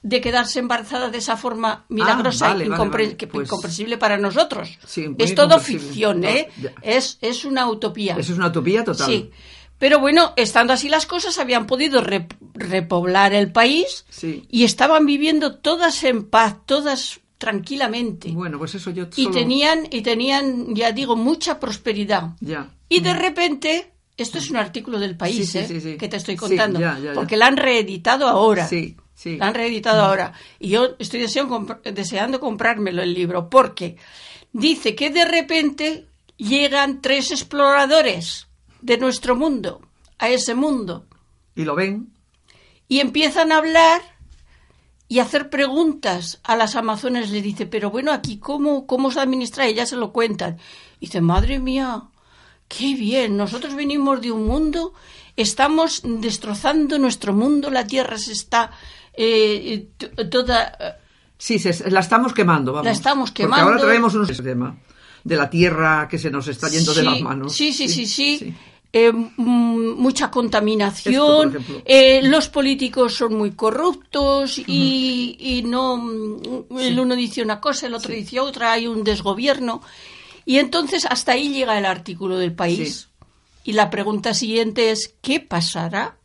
de quedarse embarazada de esa forma milagrosa, Ah, vale, vale, incompre- vale. que- Pues- incomprensible para nosotros. Sí, es todo ficción, ¿eh? Es, es una utopía. Es una utopía total. Sí. Pero bueno, estando así las cosas, habían podido rep- repoblar el país Sí. y estaban viviendo todas en paz, todas tranquilamente. Bueno, pues eso yo y tenían, y tenían, ya digo, mucha prosperidad. Ya. Y de repente, esto es un artículo del país, Sí, sí, ¿eh? sí, que te estoy contando, ya, ya, ya. porque la han reeditado ahora. Sí, sí. La han reeditado ahora. Y yo estoy deseando, compr- deseando comprármelo el libro, porque dice que de repente llegan tres exploradores de nuestro mundo a ese mundo Y lo ven. y empiezan a hablar y hacer preguntas a las amazonas. Le dice, pero bueno, aquí, ¿cómo, cómo se administra? Y ya se lo cuentan. Y dice, madre mía, qué bien, nosotros venimos de un mundo, estamos destrozando nuestro mundo, la tierra se está eh, toda... Sí, se- la estamos quemando, vamos. La estamos Porque quemando. ahora traemos un tema de la tierra que se nos está yendo de las manos. Sí, sí, sí, sí. Eh, mm, mucha contaminación, Esto, eh, los políticos son muy corruptos y, y no mm, el uno dice una cosa, el otro dice otra, hay un desgobierno. Y entonces hasta ahí llega el artículo del país. Y la pregunta siguiente es, ¿qué pasará?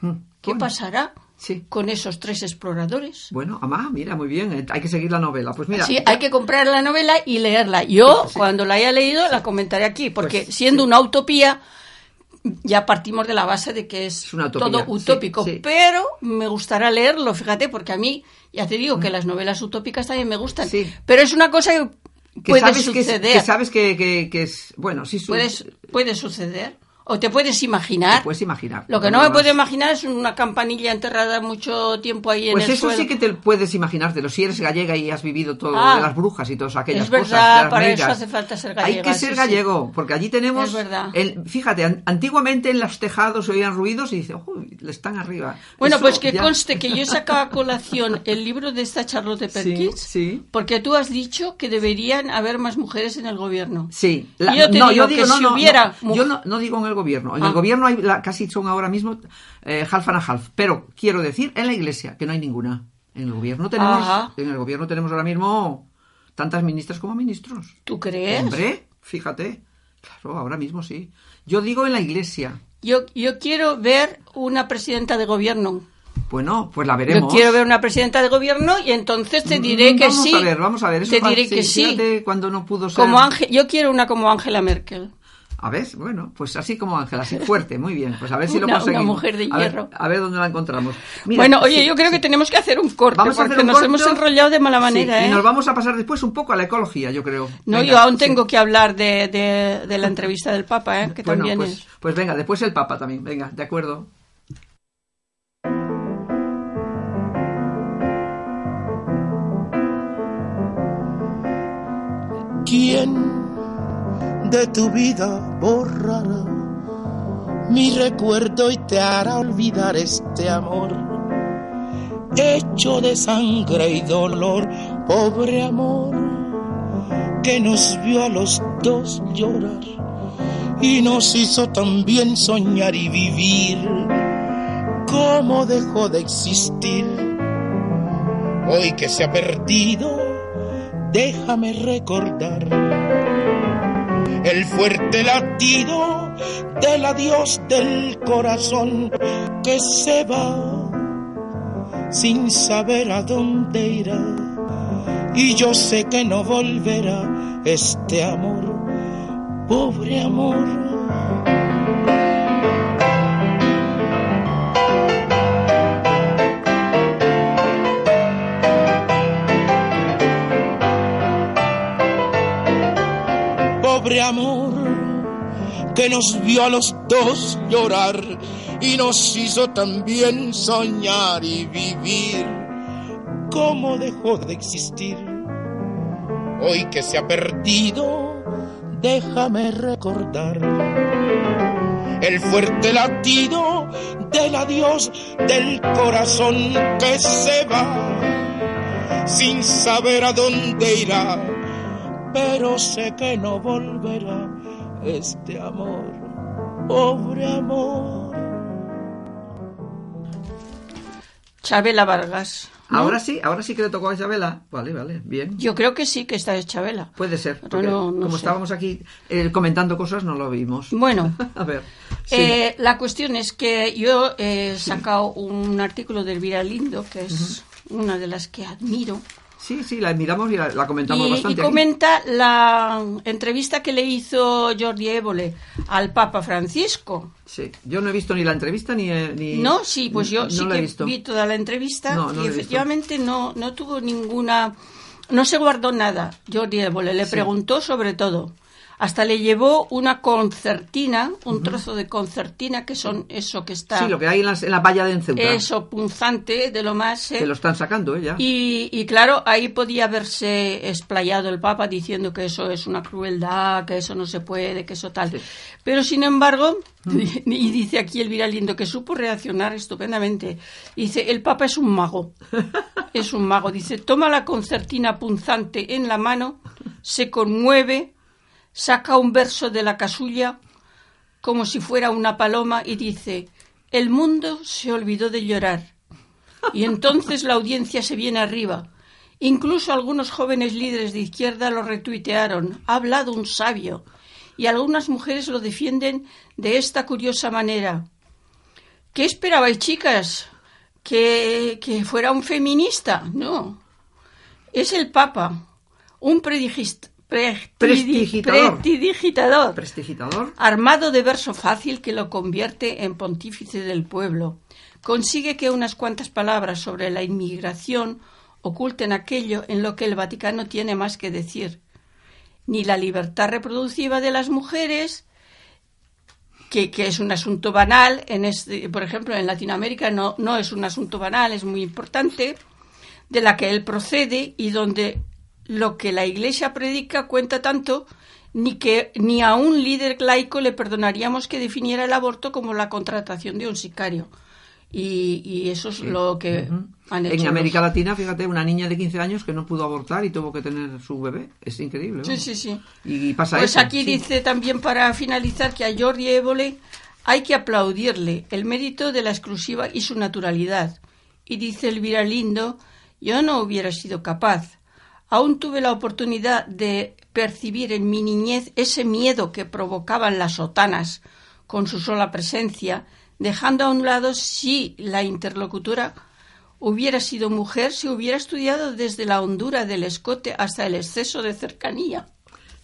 Mm, ¿Qué bueno, pasará Sí. con esos tres exploradores? Bueno, amá, mira, muy bien. eh, Hay que seguir la novela. Pues mira. Sí, hay que comprar la novela y leerla. Yo, cuando la haya leído, la comentaré aquí, porque Pues, siendo sí. una utopía, ya partimos de la base de que es, Es una utopía, todo utópico. sí. Pero me gustará leerlo, fíjate, porque a mí, ya te digo que las novelas utópicas también me gustan. Sí. Pero es una cosa que, que puede sabes suceder. que sabes que, que- es. Bueno, sí, su- puede suceder. O te puedes imaginar. te puedes imaginar. Lo que no me puedo imaginar es una campanilla enterrada mucho tiempo ahí en Pues el eso suelo. sí que te puedes imaginártelo. Si eres gallega y has vivido todo Ah. de las brujas y todas aquellas Es cosas. verdad, de las para eso hace falta ser Hay gallega, que ser sí, sí. gallego, porque allí tenemos. Es verdad. el- fíjate, an- antiguamente en los tejados se oían ruidos y dice, uy, le están arriba. Bueno, Eso pues que ya- conste que yo he sacado a colación el libro de esta Charlotte Perkins, sí. porque tú has dicho que deberían haber más mujeres en el gobierno. Sí, Y yo te digo que si hubiera no, yo no, no digo en el gobierno. En Ah. el gobierno hay la- casi son ahora mismo eh, half and a half. Pero quiero decir en la iglesia que no hay ninguna. En el gobierno tenemos, Ajá. en el gobierno tenemos ahora mismo tantas ministras como ministros. ¿Tú crees? Hombre, fíjate. Claro, ahora mismo sí. Yo digo en la iglesia. Yo, yo quiero ver una presidenta de gobierno. Bueno, pues la veremos. Yo quiero ver una presidenta de gobierno y entonces te diré Mm, que vamos sí. a ver, vamos a ver. Eso te diré que sí. fíjate cuando no pudo ser. Como Ángel, yo quiero una como Angela Merkel. A ver, bueno, pues así como Ángela, así fuerte, muy bien. Pues a ver si lo Una- una conseguimos. mujer de a ver- hierro. A ver, dónde la encontramos. Mira, bueno, oye, sí, yo creo que tenemos que hacer un corte Vamos a porque hacer un nos corto. hemos enrollado de mala Sí, manera, Y ¿eh? nos vamos a pasar después un poco a la ecología, yo creo. No, Venga, yo aún sí. tengo que hablar de, de- de la entrevista del Papa, ¿eh? que Bueno, también pues, es. pues venga, después el Papa también. Venga, de acuerdo. ¿Quién de tu vida borrará mi recuerdo y te hará olvidar este amor? Hecho de sangre y dolor, pobre amor, que nos vio a los dos llorar y nos hizo también soñar y vivir. ¿Cómo dejó de existir? Hoy que se ha perdido, déjame recordar el fuerte latido del adiós del corazón que se va sin saber a dónde irá. Y yo sé que no volverá este amor, pobre amor. Amor que nos vio a los dos llorar y nos hizo también soñar y vivir. ¿Cómo dejó de existir? Hoy que se ha perdido, déjame recordar el fuerte latido del adiós del corazón que se va sin saber a dónde irá pero sé que no volverá este amor, pobre amor. Chabela Vargas. ¿no? Ahora sí, ahora sí que le tocó a Isabela. Vale, vale, bien. Yo creo que sí que esta es Chabela. Puede ser. Porque no- no como sé. estábamos aquí eh, comentando cosas, no lo vimos. Bueno, A ver. sí. eh, la cuestión es que yo he sacado un artículo de Elvira Lindo, que es una de las que admiro, Sí, sí, la miramos y la, la comentamos y, bastante. y aquí. comenta la entrevista que le hizo Jordi Évole al Papa Francisco. Sí, yo no he visto ni la entrevista ni. eh, ni No, sí, pues yo no sí que visto. vi toda la entrevista No, y efectivamente no, no tuvo ninguna, no se guardó nada. Jordi Évole le Sí. preguntó sobre todo. Hasta le llevó una concertina, un trozo de concertina, que son eso que está, Sí, lo que hay en, las- en la valla de Enceuta. eso punzante de lo más. ¿eh? Que lo están sacando, ¿eh? Ya. Y, y claro, ahí podía haberse explayado el Papa diciendo que eso es una crueldad, que eso no se puede, que eso tal. Sí. Pero sin embargo, y dice aquí el Lindo que supo reaccionar estupendamente. Dice, el Papa es un mago. Es un mago. Dice, toma la concertina punzante en la mano, se conmueve, saca un verso de la casulla, como si fuera una paloma y dice, el mundo se olvidó de llorar. Y entonces la audiencia se viene arriba. Incluso algunos jóvenes líderes de izquierda lo retuitearon. Ha hablado un sabio. Y algunas mujeres lo defienden de esta curiosa manera. ¿Qué esperabais, chicas? ¿Que, que fuera un feminista? No. Es el Papa, un predigist- pre- Prestidigitador. prestidigitador, Prestigitador. armado de verso fácil que lo convierte en pontífice del pueblo. Consigue que unas cuantas palabras sobre la inmigración oculten aquello en lo que el Vaticano tiene más que decir. Ni la libertad reproductiva de las mujeres, que, que es un asunto banal, en este, por ejemplo, en Latinoamérica no, no es un asunto banal, es muy importante, de la que él procede y donde lo que la Iglesia predica cuenta tanto ni que ni a un líder laico le perdonaríamos que definiera el aborto como la contratación de un sicario. Y, y eso es lo que han hecho. En América los- Latina, fíjate, una niña de 15 años que no pudo abortar y tuvo que tener su bebé. Es increíble. Sí, vamos. sí, sí. Y pasa Pues eso. aquí sí. dice también para finalizar que a Jordi Évole hay que aplaudirle el mérito de la exclusiva y su naturalidad. Y dice Elvira Lindo, yo no hubiera sido capaz. Aún tuve la oportunidad de percibir en mi niñez ese miedo que provocaban las sotanas con su sola presencia, dejando a un lado si la interlocutora hubiera sido mujer, si hubiera estudiado desde la hondura del escote hasta el exceso de cercanía.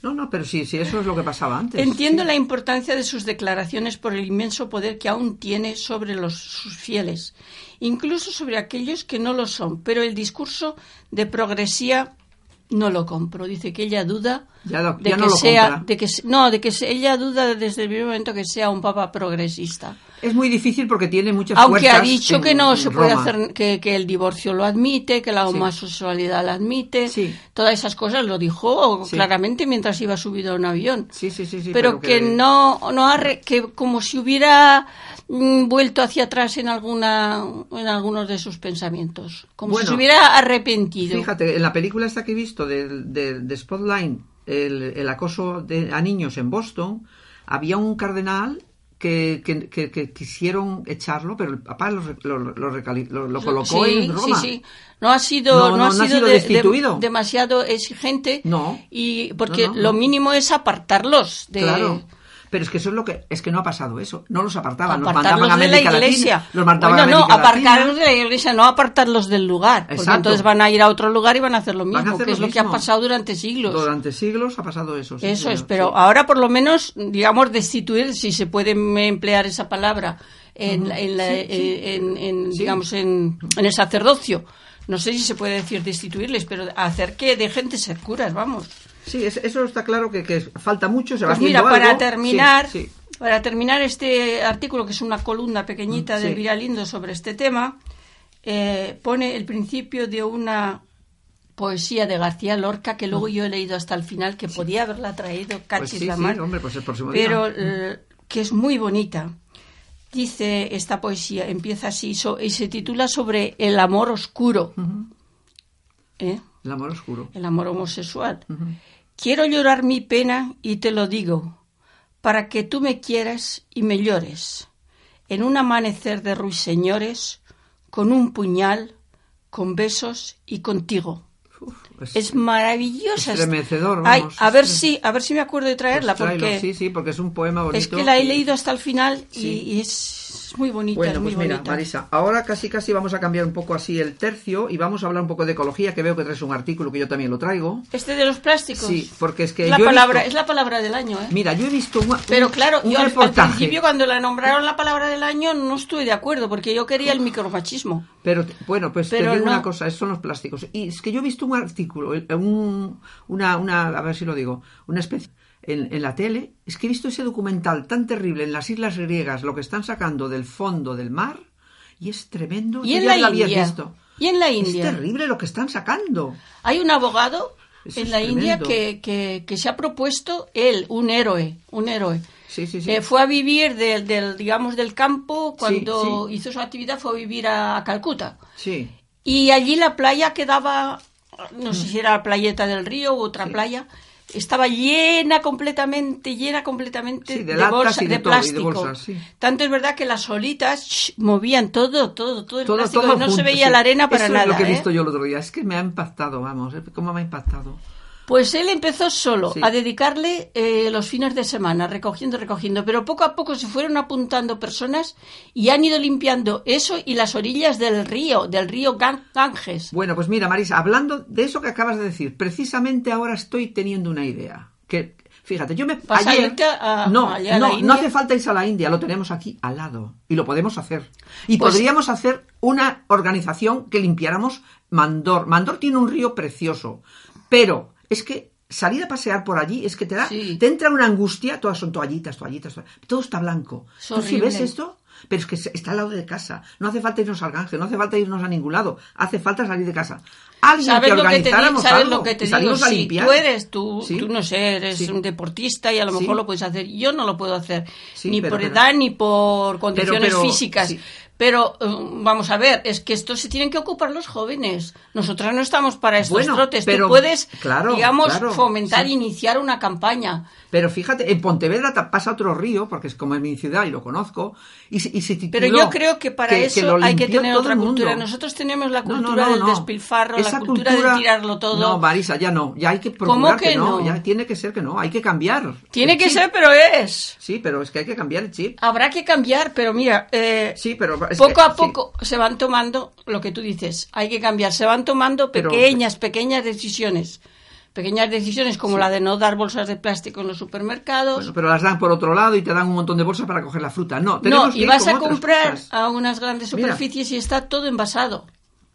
No, no, pero sí, sí, eso es lo que pasaba antes. Entiendo sí. la importancia de sus declaraciones por el inmenso poder que aún tiene sobre los, sus fieles, incluso sobre aquellos que no lo son, pero el discurso de progresía no lo compro. Dice que ella duda Ya lo- de que no sea, compra. de que no, de que ella duda desde el primer momento que sea un papa progresista. Es muy difícil porque tiene muchas Aunque ha dicho en- que no se puede Roma. hacer, que, que el divorcio lo admite, que la Sí. homosexualidad la admite, Sí. todas esas cosas lo dijo Sí. claramente mientras iba subido a un avión Sí, sí, sí, sí. pero, que, no no ha re- que como si hubiera vuelto hacia atrás en alguna en algunos de sus pensamientos como si se hubiera arrepentido Fíjate, en la película esta que he visto de, de- de Spotlight, el, el acoso de, a niños en Boston, había un cardenal que, que, que- que quisieron echarlo, pero el papá lo, lo, lo recali- lo- lo colocó sí, en Roma. sí, sí. No ha sido, No, no, no, ha sido, de- destituido. demasiado exigente. No. Y porque No, lo mínimo es apartarlos de. Claro. Pero es que eso es lo que es que no ha pasado eso. No los apartaban, los mandaban a de la América iglesia. Latina. Los mandaban Bueno, a no, América apartarlos de la iglesia, no apartarlos del lugar. Porque Exacto. entonces van a ir a otro lugar y van a hacer lo mismo, hacer que es lo lo que ha pasado durante siglos. Durante siglos ha pasado eso. sí, Eso es, pero sí. ahora por lo menos, digamos, destituir, si se puede emplear esa palabra, en, la- en la- Sí, eh, en- en, digamos, en, en el sacerdocio. No sé si se puede decir destituirles, pero hacer que dejen de ser curas, vamos. Sí, es- eso está claro que, que falta mucho. Se va Pues mira, para algo. terminar, Sí, sí. para terminar este artículo, que es una columna pequeñita Mm, de sí. Elvira Lindo sobre este tema, eh, pone el principio de una poesía de García Lorca que luego yo he leído hasta el final, que podía haberla traído Mm. Pues cachis sí, la mar, hombre, pues el pero eh, que es muy bonita. Dice esta poesía, empieza así, so- y se titula sobre el amor oscuro, ¿eh? El amor oscuro. el amor homosexual. Quiero llorar mi pena y te lo digo, para que tú me quieras y me llores, en un amanecer de ruiseñores, con un puñal, con besos y contigo. Uf, Es maravillosa. Estremecedor, Ay, vamos, a ver es- si, a ver si me acuerdo de traerla, pues porque Sí, sí, porque es un poema bonito. es que la he leído hasta el final y- Sí. y, es muy bonita, Bueno, es muy pues mira, bonita. Marisa, ahora casi casi vamos a cambiar un poco así el tercio y vamos a hablar un poco de ecología, que veo que traes un artículo que yo también lo traigo. Este de los plásticos. Sí, porque es que es la yo palabra, visto- es la palabra del año, ¿eh? Mira, yo he visto un, Pero claro, un yo al- al principio cuando la nombraron la palabra del año no estuve de acuerdo porque yo quería el micromachismo. pero bueno, pues Pero te digo no. una cosa, son los plásticos. Y es que yo he visto un artículo, un, una, una, a ver si lo digo, una especie en, en la tele, es que he visto ese documental tan terrible en las islas griegas, lo que están sacando del fondo del mar, y es tremendo. Y en la India. visto. Y en la Es India. terrible lo que están sacando. Hay un abogado Eso en es la India que, que, que se ha propuesto él, un héroe, un héroe. Sí, sí, sí. Eh, fue a vivir del, del, digamos, del campo cuando hizo su actividad, fue a vivir a, a Calcuta. sí. Y allí la playa quedaba, no sé si era la playeta del río u otra playa, estaba llena completamente, llena completamente Sí, de de, latas bolsa- y de de plástico. bolsas, sí. Tanto es verdad que las olitas shh, movían todo, todo, todo el Todo, plástico todo y no junto, se veía la arena para Eso nada. es lo que he ¿eh? visto yo el otro día. Es que me ha impactado, vamos. ¿eh? ¿Cómo me ha impactado? Pues él empezó solo Sí. a dedicarle eh, los fines de semana, recogiendo, recogiendo, pero poco a poco se fueron apuntando personas y han ido limpiando eso y las orillas del río, del río Gan- Ganges. Bueno, pues mira, Marisa, hablando de eso que acabas de decir, precisamente ahora estoy teniendo una idea. Que, fíjate, yo me. ¿Vas a ayer, a- no, allá a la no, no hace falta irse a la India, lo tenemos aquí al lado. Y lo podemos hacer. Y Pues- podríamos hacer una organización que limpiáramos Mandor. Mandor tiene un río precioso, pero es que. Salir a pasear por allí es que te da, Sí. te entra una angustia, todas son toallitas, toallitas, toallitas, todo está blanco. Es ¿Tú horrible. ves esto? Pero es que está al lado de casa. No hace falta irnos al Ganges, no hace falta irnos a ningún lado. Hace falta salir de casa. Alguien ¿Sabes que lo que te, organizáramos? ¿Sabes algo lo que te digo? a Sí, limpiar. tú eres, tú, Sí. tú no sé, eres Sí. un deportista y a lo mejor lo puedes hacer. Yo no lo puedo hacer, ni pero- por pero- edad ni por condiciones pero- físicas. Pero eh, vamos a ver, es que esto se tienen que ocupar los jóvenes. Nosotras no estamos para estos Bueno, trotes. pero- Tú puedes, claro, digamos, claro, fomentar, sí. iniciar una campaña. Pero fíjate, en Pontevedra pasa otro río, porque es como es mi ciudad y lo conozco, y y se Pero yo creo que para que- eso que hay que tener otra cultura. Nosotros tenemos la No, no, cultura no, del despilfarro, Esa la cultura, cultura- de tirarlo todo. No, Marisa, ya no. Ya hay que ¿Cómo procurar que no. no? Ya tiene que ser que no. Hay que cambiar. Tiene que chip. ser, pero es. Sí, pero es que hay que cambiar el chip. Habrá que cambiar, pero mira, eh, Sí, pero es poco que- a sí. poco se van tomando lo que tú dices. Hay que cambiar. Se van tomando Pero- pequeñas, pequeñas decisiones. Pequeñas decisiones como la de no dar bolsas de plástico en los supermercados. Bueno, pero las dan por otro lado y te dan un montón de bolsas para coger la fruta. No, tenemos no, y vas a comprar a unas grandes Mira. superficies y está todo envasado.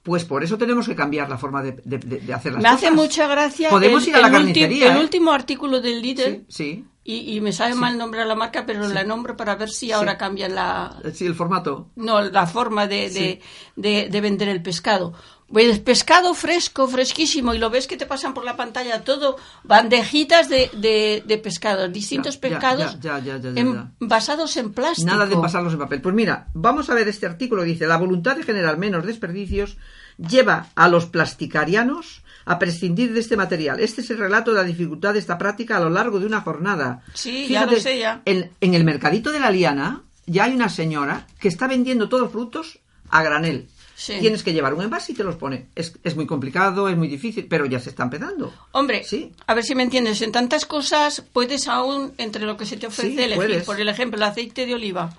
Pues por eso tenemos que cambiar la forma de, de- de- de hacer las Me cosas. hace mucha gracia Podemos el, ir a la carnicería. el ¿eh? último artículo del líder. Sí, sí, Y, y me sabe mal nombrar la marca, pero la nombro para ver si ahora cambian la, sí, el formato. no la forma de, de, Sí. de- de vender el pescado. El pescado fresco, fresquísimo, y lo ves que te pasan por la pantalla todo, bandejitas de, de, de pescados, distintos Ya, pescados ya, ya, en- basados en plástico. Nada de pasarlos en papel. Pues mira, vamos a ver este artículo. Dice, la voluntad de generar menos desperdicios lleva a los plasticarianos a prescindir de este material. Este es el relato de la dificultad de esta práctica a lo largo de una jornada. Sí, ya lo sé, ya. En, en el mercadito de la Liana ya hay una señora que está vendiendo todos los frutos a granel. Sí. Tienes que llevar un envase y te los pone. Es, es muy complicado, es muy difícil, pero ya se está empezando. Hombre, Sí. a ver si me entiendes, en tantas cosas puedes aún, entre lo que se te ofrece, Sí, elegir. puedes. Por el ejemplo, el aceite de oliva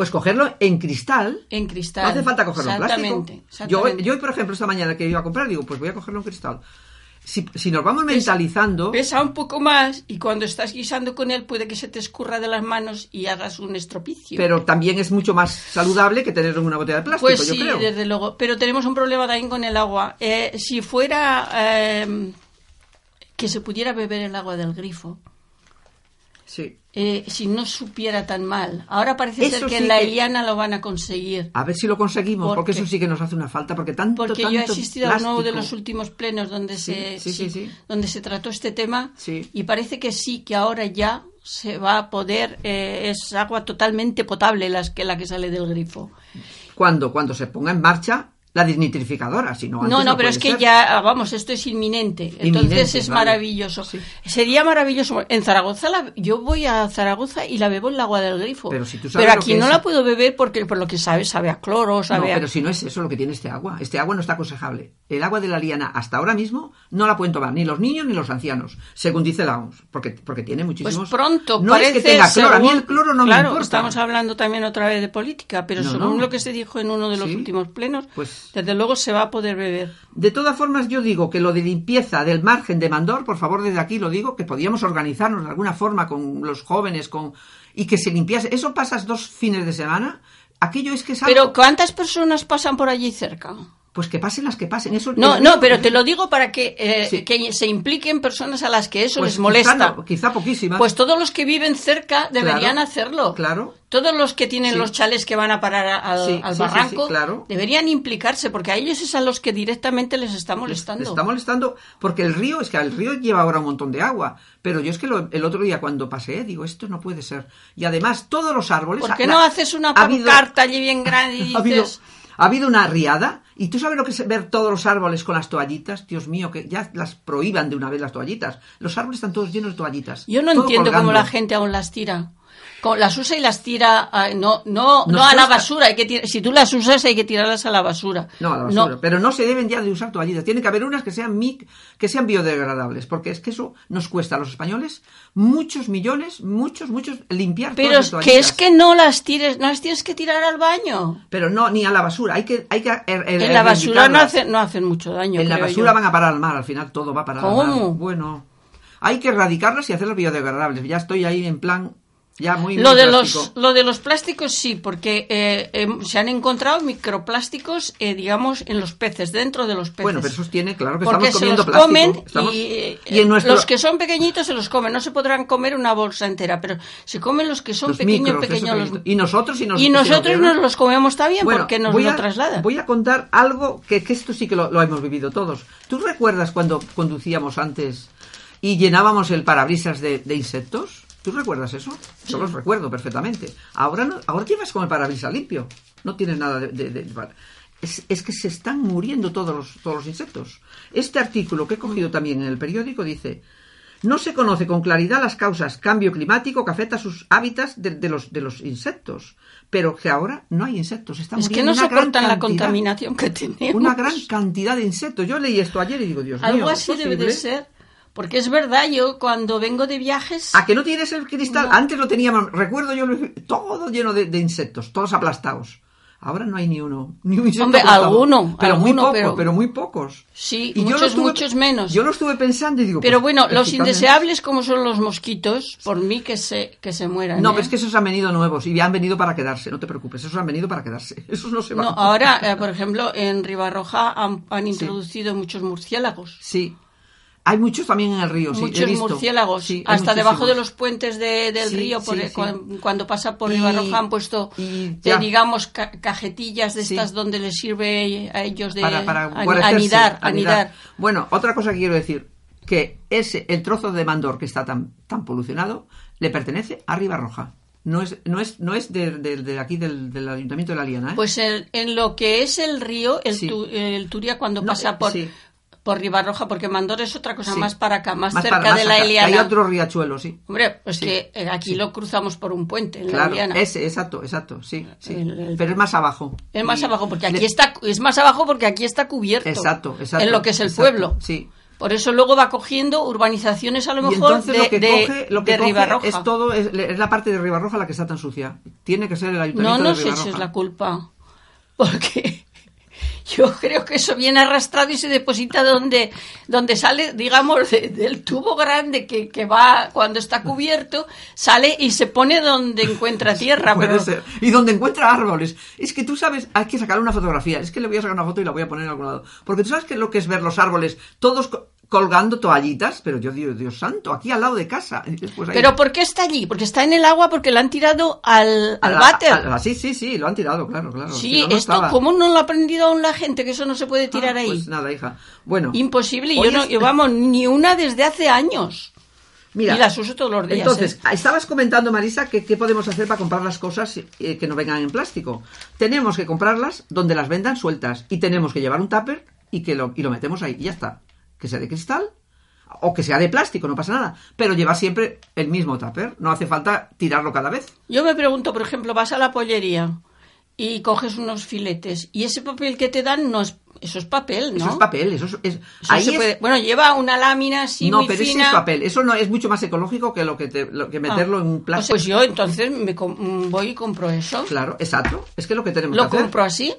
Pues cogerlo en cristal en cristal. No hace falta cogerlo en plástico. Exactamente. Yo, yo, por ejemplo, esta mañana que iba a comprar, digo, pues voy a cogerlo en cristal. Si, si nos vamos mentalizando, Pesa un poco más y cuando estás guisando con él puede que se te escurra de las manos y hagas un estropicio. pero también es mucho más saludable que tener una botella de plástico, Pues yo sí, creo. desde luego. Pero tenemos un problema también con el agua. Eh, si fuera eh, que se pudiera beber el agua del grifo, Sí. eh, si no supiera tan mal. Ahora parece Eso ser que sí en la que- Eliana lo van a conseguir. A ver si lo conseguimos, ¿Por porque eso sí que nos hace una falta, porque tanto, Porque tanto yo he asistido a uno de plástico. los últimos plenos donde Sí, se sí, donde se trató este tema y parece que sí que ahora ya se va a poder eh, es agua totalmente potable las que la que sale del grifo. Cuando, cuando se ponga en marcha la desnitrificadora, si no antes No, no, pero es que ser. ya, ah, vamos, esto es inminente. Entonces es vale. maravilloso. Sí. Sería maravilloso. En Zaragoza, la- yo voy a Zaragoza y la bebo en el agua del grifo. Pero si tú sabes lo aquí no es- la puedo beber porque, por lo que sabe, sabe a cloro, No, a... pero si no es eso lo que tiene este agua. Este agua no está aconsejable. El agua de la liana hasta ahora mismo no la pueden tomar ni los niños ni los ancianos, según dice la OMS, porque, porque tiene Pues muchísimos... pronto, no parece es que tenga cloro, a mí según- el cloro no claro, me importa. estamos hablando también otra vez de política, pero No, según lo que se dijo en uno de los Sí. últimos plenos, Pues- desde luego se va a poder beber. De todas formas, yo digo que lo de limpieza del margen de Mandor, por favor, desde aquí lo digo, que podíamos organizarnos de alguna forma con los jóvenes con y que se limpiase. Eso pasas dos fines de semana. Aquello es que es algo- Pero ¿cuántas personas pasan por allí cerca? Pues que pasen las que pasen. Eso No, no, pero te lo digo para que, eh, Sí. que se impliquen personas a las que eso Pues les molesta. Quizá, no, quizá poquísimas. Pues todos los que viven cerca deberían Claro, hacerlo. claro. Todos los que tienen Sí. los chales que van a parar al, Sí, barranco claro. deberían implicarse, porque a ellos es a los que directamente les está molestando. Les está molestando porque el río, es que el río lleva ahora un montón de agua. Pero yo es que lo- el otro día cuando pasé, digo, esto no puede ser. Y además, todos los árboles. ¿Por qué la- no haces una ha habido- pancarta allí bien grande y ha habido, dices... ha habido una riada ¿Y tú sabes lo que es ver todos los árboles con las toallitas? Dios mío, que ya las prohíban de una vez las toallitas. Los árboles están todos llenos de toallitas. Yo no entiendo cómo la gente aún las tira. Co- Las usa y las tira, ah, no, no, Nos no a la basura. Hay que si tú las usas, hay que tirarlas a la basura. No, a la basura. Pero no se deben ya de usar toallitas. Tiene que haber unas que sean mic, que sean biodegradables, porque es que eso nos cuesta a los españoles muchos millones, muchos, muchos limpiar Pero todas es las que es que no las tires, no las tienes que tirar al baño. Pero no, ni a la basura. Hay que, hay que er- er- En la basura no hacen, no hacen mucho daño. En la basura yo. van a parar al mar, al final todo va a parar al mar. Bueno, hay que erradicarlas y hacerlas biodegradables. Ya estoy ahí en plan, ya muy, Lo de, los, lo de los plásticos sí, porque eh, em, se han encontrado microplásticos, eh, digamos, en los peces, dentro de los peces. Bueno, pero esos tiene, claro que porque estamos se comiendo los plástico. comen Estamos- y, eh, y en nuestro- los que son pequeñitos se los comen. No se podrán comer una bolsa entera, pero se comen los que son los pequeños, micros, pequeños. eso los-. Y nosotros, si nos, y nos nosotros nos los comemos también Bueno, porque nos lo trasladan. Voy a contar algo que, que esto sí que lo, lo hemos vivido todos. ¿Tú recuerdas cuando conducíamos antes y llenábamos el parabrisas de, de insectos? ¿Tú recuerdas eso? Yo los recuerdo perfectamente. Ahora no, ahora llevas con el parabrisas limpio. No tienes nada de... de- de- es, es que se están muriendo todos los, todos los insectos. Este artículo que he cogido también en el periódico dice... No se conoce con claridad las causas cambio climático que afecta a sus hábitats de, de los, de los insectos, pero que ahora no hay insectos. Están Es que no soportan la contaminación que tenemos. Una gran cantidad de insectos. Yo leí esto ayer y digo, Dios mío. Algo ¿es así debe de ser. Porque es verdad, yo cuando vengo de viajes... ¿A que no tienes el cristal? No. Antes lo teníamos, recuerdo yo, todo lleno de, de insectos, todos aplastados. Ahora no hay ni uno, ni un insecto Hombre, aplastado. alguno, pero muy pocos, pero- pero... muy pocos. Sí, Y yo muchos, estuve- muchos menos. Yo lo estuve pensando y digo... Pero pues, bueno, los indeseables como son los mosquitos, por mí que se, que se mueran. No, ¿eh? pero es que esos han venido nuevos y han venido para quedarse, no te preocupes, esos han venido para quedarse. Esos no se van. No, ahora, eh, por ejemplo, en Ribarroja han, han introducido muchos murciélagos. Sí. Hay muchos también en el río, sí, he muchos visto. murciélagos. Sí, Hasta debajo de los puentes de- del Sí, río, por- sí, cuando pasa por Ribarroja, han puesto, y eh, digamos, ca- cajetillas de estas donde les sirve a ellos de para, anidar, anidar. Bueno, otra cosa que quiero decir, que ese, el trozo de Mandor que está tan, tan polucionado, le pertenece a Ribarroja. No es, no es, no es de, de- de aquí del, del Ayuntamiento de la Liana, ¿eh? Pues el- en lo que es el río, el. Tu- el Turia cuando No, pasa eh, por, sí. Por Ribarroja, porque Mandor es otra cosa Sí. más para acá, más, Más cerca para- más de la acá. Eliana. Hay otro riachuelo, sí. Hombre, pues Sí. que eh, aquí lo cruzamos por un puente, en la Claro, Eliana. ese, exacto, exacto, sí. sí. El- el- Pero es más abajo. Es más abajo, porque le- aquí está, es más abajo porque aquí está cubierto. Exacto, exacto. En lo que es el exacto, pueblo. Sí. Por eso luego va cogiendo urbanizaciones a lo Y mejor entonces de, lo que de- coge, lo que de coge Ribarroja. es todo, es, es la parte de Ribarroja la que está tan sucia. Tiene que ser el No Ayuntamiento nos de Ribarroja. eches la culpa, porque yo creo que eso viene arrastrado y se deposita donde, donde sale, digamos, de- del tubo grande que, que va cuando está cubierto, sale y se pone donde encuentra tierra. Puede pero ser. Y donde encuentra árboles. Es que tú sabes, hay que sacar una fotografía. Es que le voy a sacar una foto y la voy a poner en algún lado. Porque tú sabes que lo que es ver los árboles, todos colgando toallitas, pero yo digo, Dios santo, aquí al lado de casa. Ahí- Pero ¿por qué está allí? Porque está en el agua, porque lo han tirado al, al la- váter. a la- sí, sí, sí, lo han tirado, claro, claro. Sí, Si no, no esto, estaba. ¿cómo no lo ha aprendido aún la gente? Que eso no se puede tirar Ah, ahí. Pues nada, hija. Bueno. Imposible. Yo no, es- yo, vamos, ni una desde hace años. Mira, y las uso todos los días. Entonces, ¿eh? estabas comentando, Marisa, que qué podemos hacer para comprar las cosas eh, que no vengan en plástico. Tenemos que comprarlas donde las vendan sueltas y tenemos que llevar un tupper y que lo, y lo metemos ahí y ya está. Que sea de cristal o que sea de plástico, no pasa nada. Pero lleva siempre el mismo tupper. No hace falta tirarlo cada vez. Yo me pregunto, por ejemplo, vas a la pollería y coges unos filetes y ese papel que te dan no es eso es papel, ¿no? Eso es papel, eso es... es- Eso ahí se es- puede- Bueno, lleva una lámina así no, muy pero ese es papel. Eso no es mucho más ecológico que lo que, te- lo que Ah, meterlo en un sea, plástico. Pues yo entonces me voy y compro eso. Claro, exacto. Es que lo que tenemos Lo que hacer. compro así,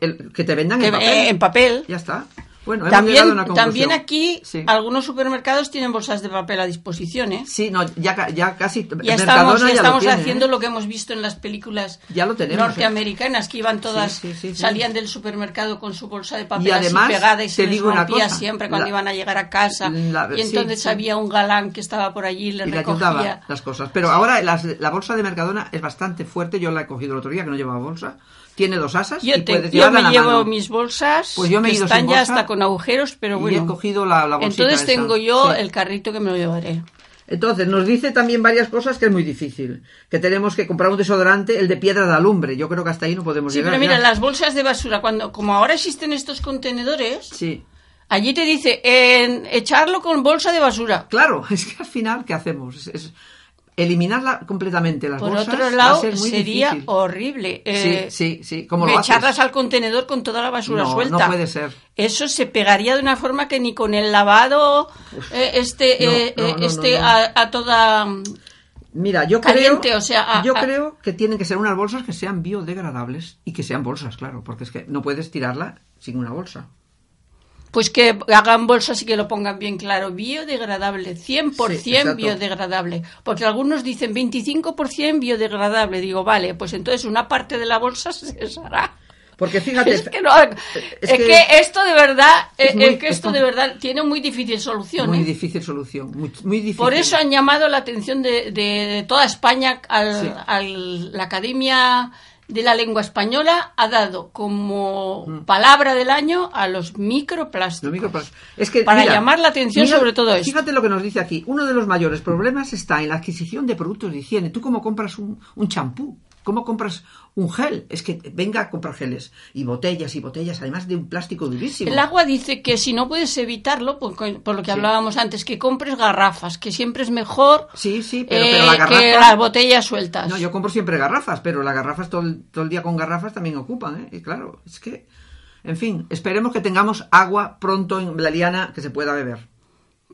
El- que te vendan que- en papel. eh, en papel. Ya está. Bueno, También, también aquí Sí. algunos supermercados tienen bolsas de papel a disposición, ¿eh? Sí, no, ya, ya casi. Ya Mercadona estamos, ya estamos tiene, haciendo ¿eh? lo que hemos visto en las películas Ya lo tenemos, ¿eh? norteamericanas, que iban todas, Sí, sí, salían del supermercado con su bolsa de papel Y además, así pegada y se te les digo rompía cosa, siempre cuando la- iban a llegar a casa. la- y entonces había un galán que estaba por allí y le Y recogía. las cosas. Pero ahora las- la bolsa de Mercadona es bastante fuerte. Yo la he cogido el otro día, que no llevaba bolsa. Tiene dos asas Yo, y te- puedes yo me llevo mano. mis bolsas, Pues yo me he que ido están sin ya bolsa hasta con agujeros, pero y bueno. he cogido la, la bolsita entonces esa. tengo yo Sí. el carrito que me lo llevaré. Entonces, nos dice también varias cosas que es muy difícil. Que tenemos que comprar un desodorante, el de piedra de alumbre. Yo creo que hasta ahí no podemos Sí, llegar. pero mira, ya. las bolsas de basura, cuando como ahora existen estos contenedores, Sí. allí te dice en echarlo con bolsa de basura. Claro, es que al final, ¿qué hacemos? Es, es eliminarla completamente las Por bolsas otro va a lado, ser muy sería difícil. horrible. eh, sí, sí, sí. ¿Cómo lo haces? echarlas al contenedor con toda la basura No, suelta. no puede ser. Eso se pegaría de una forma que ni con el lavado eh, este No, eh, no, eh, este. A, a toda Mira, yo Caliente, creo, o sea, a- yo a- creo que tienen que ser unas bolsas que sean biodegradables y que sean bolsas, claro, porque es que no puedes tirarla sin una bolsa. Pues que hagan bolsas y que lo pongan bien claro, biodegradable, 100% Sí, biodegradable, porque algunos dicen 25% biodegradable, digo, vale, pues entonces una parte de la bolsa se deshará. Porque fíjate, Es que, no, es es que- que, esto de verdad, es que es esto de verdad tiene muy difícil solución. muy ¿eh? difícil solución, muy, muy difícil. Por eso han llamado la atención de, de- de toda España Sí. al- la Academia de la Lengua Española ha dado como Mm. palabra del año a los microplásticos. Los Es que, Para mira, llamar la atención mira, sobre todo esto. Fíjate lo que nos dice aquí. Uno de los mayores problemas está en la adquisición de productos de higiene. ¿Tú cómo compras un un champú? ¿Cómo compras un gel? Es que venga a comprar geles y botellas y botellas, además de un plástico durísimo. El agua dice que si no puedes evitarlo, por, por lo que hablábamos antes, que compres garrafas, que siempre es mejor Sí, sí, pero, eh, pero la garrafa... que las botellas sueltas. No, yo compro siempre garrafas, pero las garrafas todo el, todo el día con garrafas también ocupan, ¿eh? Y claro, es que... En fin, esperemos que tengamos agua pronto en la liana que se pueda beber.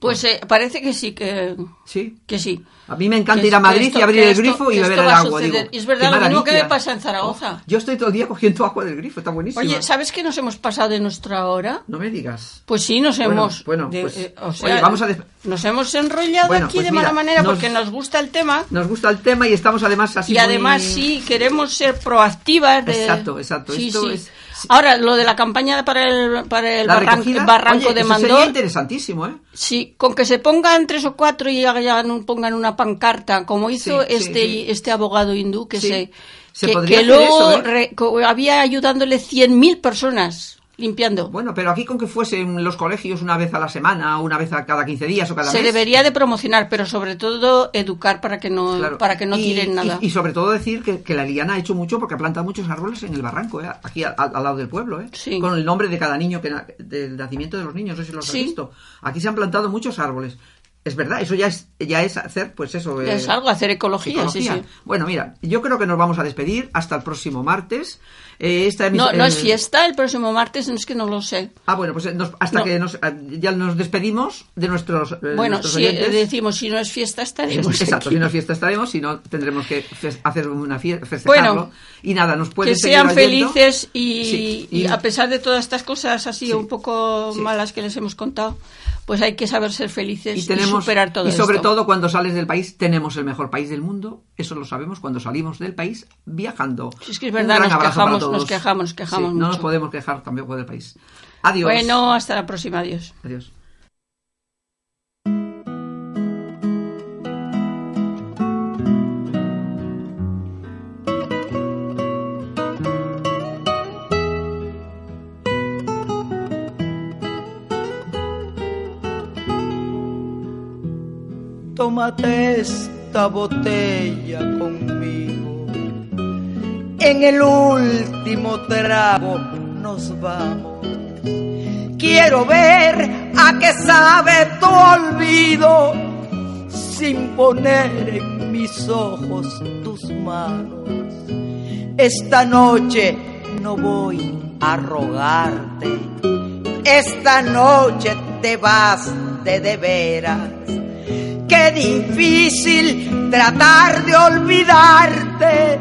Pues eh, parece que sí, que, ¿Sí? que sí. A mí me encanta Que ir a Madrid esto- y abrir el esto- grifo y beber el agua. digo, es verdad, lo mismo que me pasa en Zaragoza. Yo estoy todo el día cogiendo agua del grifo, está buenísimo. Oye, ¿sabes que nos hemos pasado de nuestra hora? No me digas. Pues sí, nos Bueno, hemos. bueno, de- pues, eh, o oye, sea, vamos a Nos hemos enrollado Bueno, aquí pues de mira, mala manera nos- porque nos gusta el tema. Nos gusta el tema y estamos además así y muy- además sí queremos ser proactivas de- Exacto, exacto. Sí, Esto sí. es- sí. ahorran- lo de la campaña para el para el barran- barranco oye, de eso sería Mandor interesantísimo, ¿eh? sí con que se pongan tres o cuatro y hagan pongan una pancarta como hizo Sí, este sí. este abogado hindú que se Se que, podría que hacer luego eso, ¿eh? re- había ayudándole 100.000 personas limpiando Bueno, pero aquí con que fuesen los colegios una vez a la semana, una vez a cada 15 días o cada se mes. debería de promocionar pero sobre todo educar para que no Claro. para que no Y- tiren nada Y, sobre todo decir que, que la Liana ha hecho mucho porque ha plantado muchos árboles en el barranco, ¿eh? aquí al, al lado del pueblo, ¿eh? Sí. con el nombre de cada niño, que na- del nacimiento de los niños, no sé si los Sí. has visto. Aquí se han plantado muchos árboles. Es verdad, eso ya es, ya es hacer, pues eso. eh, es algo hacer ecología, sí ecología. sí Bueno, mira, yo creo que nos vamos a despedir hasta el próximo martes. Eh, esta no, no eh, es fiesta el próximo martes, no es que no lo sé. Ah, bueno, pues eh, nos- hasta No. que nos, eh, ya nos despedimos de nuestros, eh, Bueno, nuestros si oyentes. decimos si no es fiesta estaremos Exacto, aquí. si no es fiesta estaremos, si no tendremos que hacer una fiesta, festejarlo. Bueno, y nada, nos pueden que sean felices y, Sí, y y- a pesar de todas estas cosas así Sí, un poco sí. malas que les hemos contado, pues hay que saber ser felices y superar todo y sobre esto. todo cuando sales del país tenemos el mejor país del mundo eso lo sabemos cuando salimos del país viajando Si es que es Un verdad, gran nos abrazo para quejamos, todos. nos quejamos, nos quejamos Sí, no nos podemos quejar tampoco del país adiós Bueno, hasta la próxima, adiós. adiós tómate esta botella conmigo. En el último trago nos vamos. Quiero ver a qué sabe tu olvido sin poner en mis ojos tus manos. Esta noche no voy a rogarte. Esta noche te vas de de veras. Qué difícil tratar de olvidarte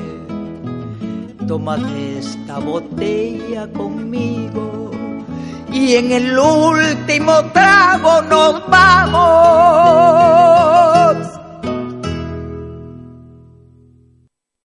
Tómate esta botella conmigo y en el último trago nos vamos.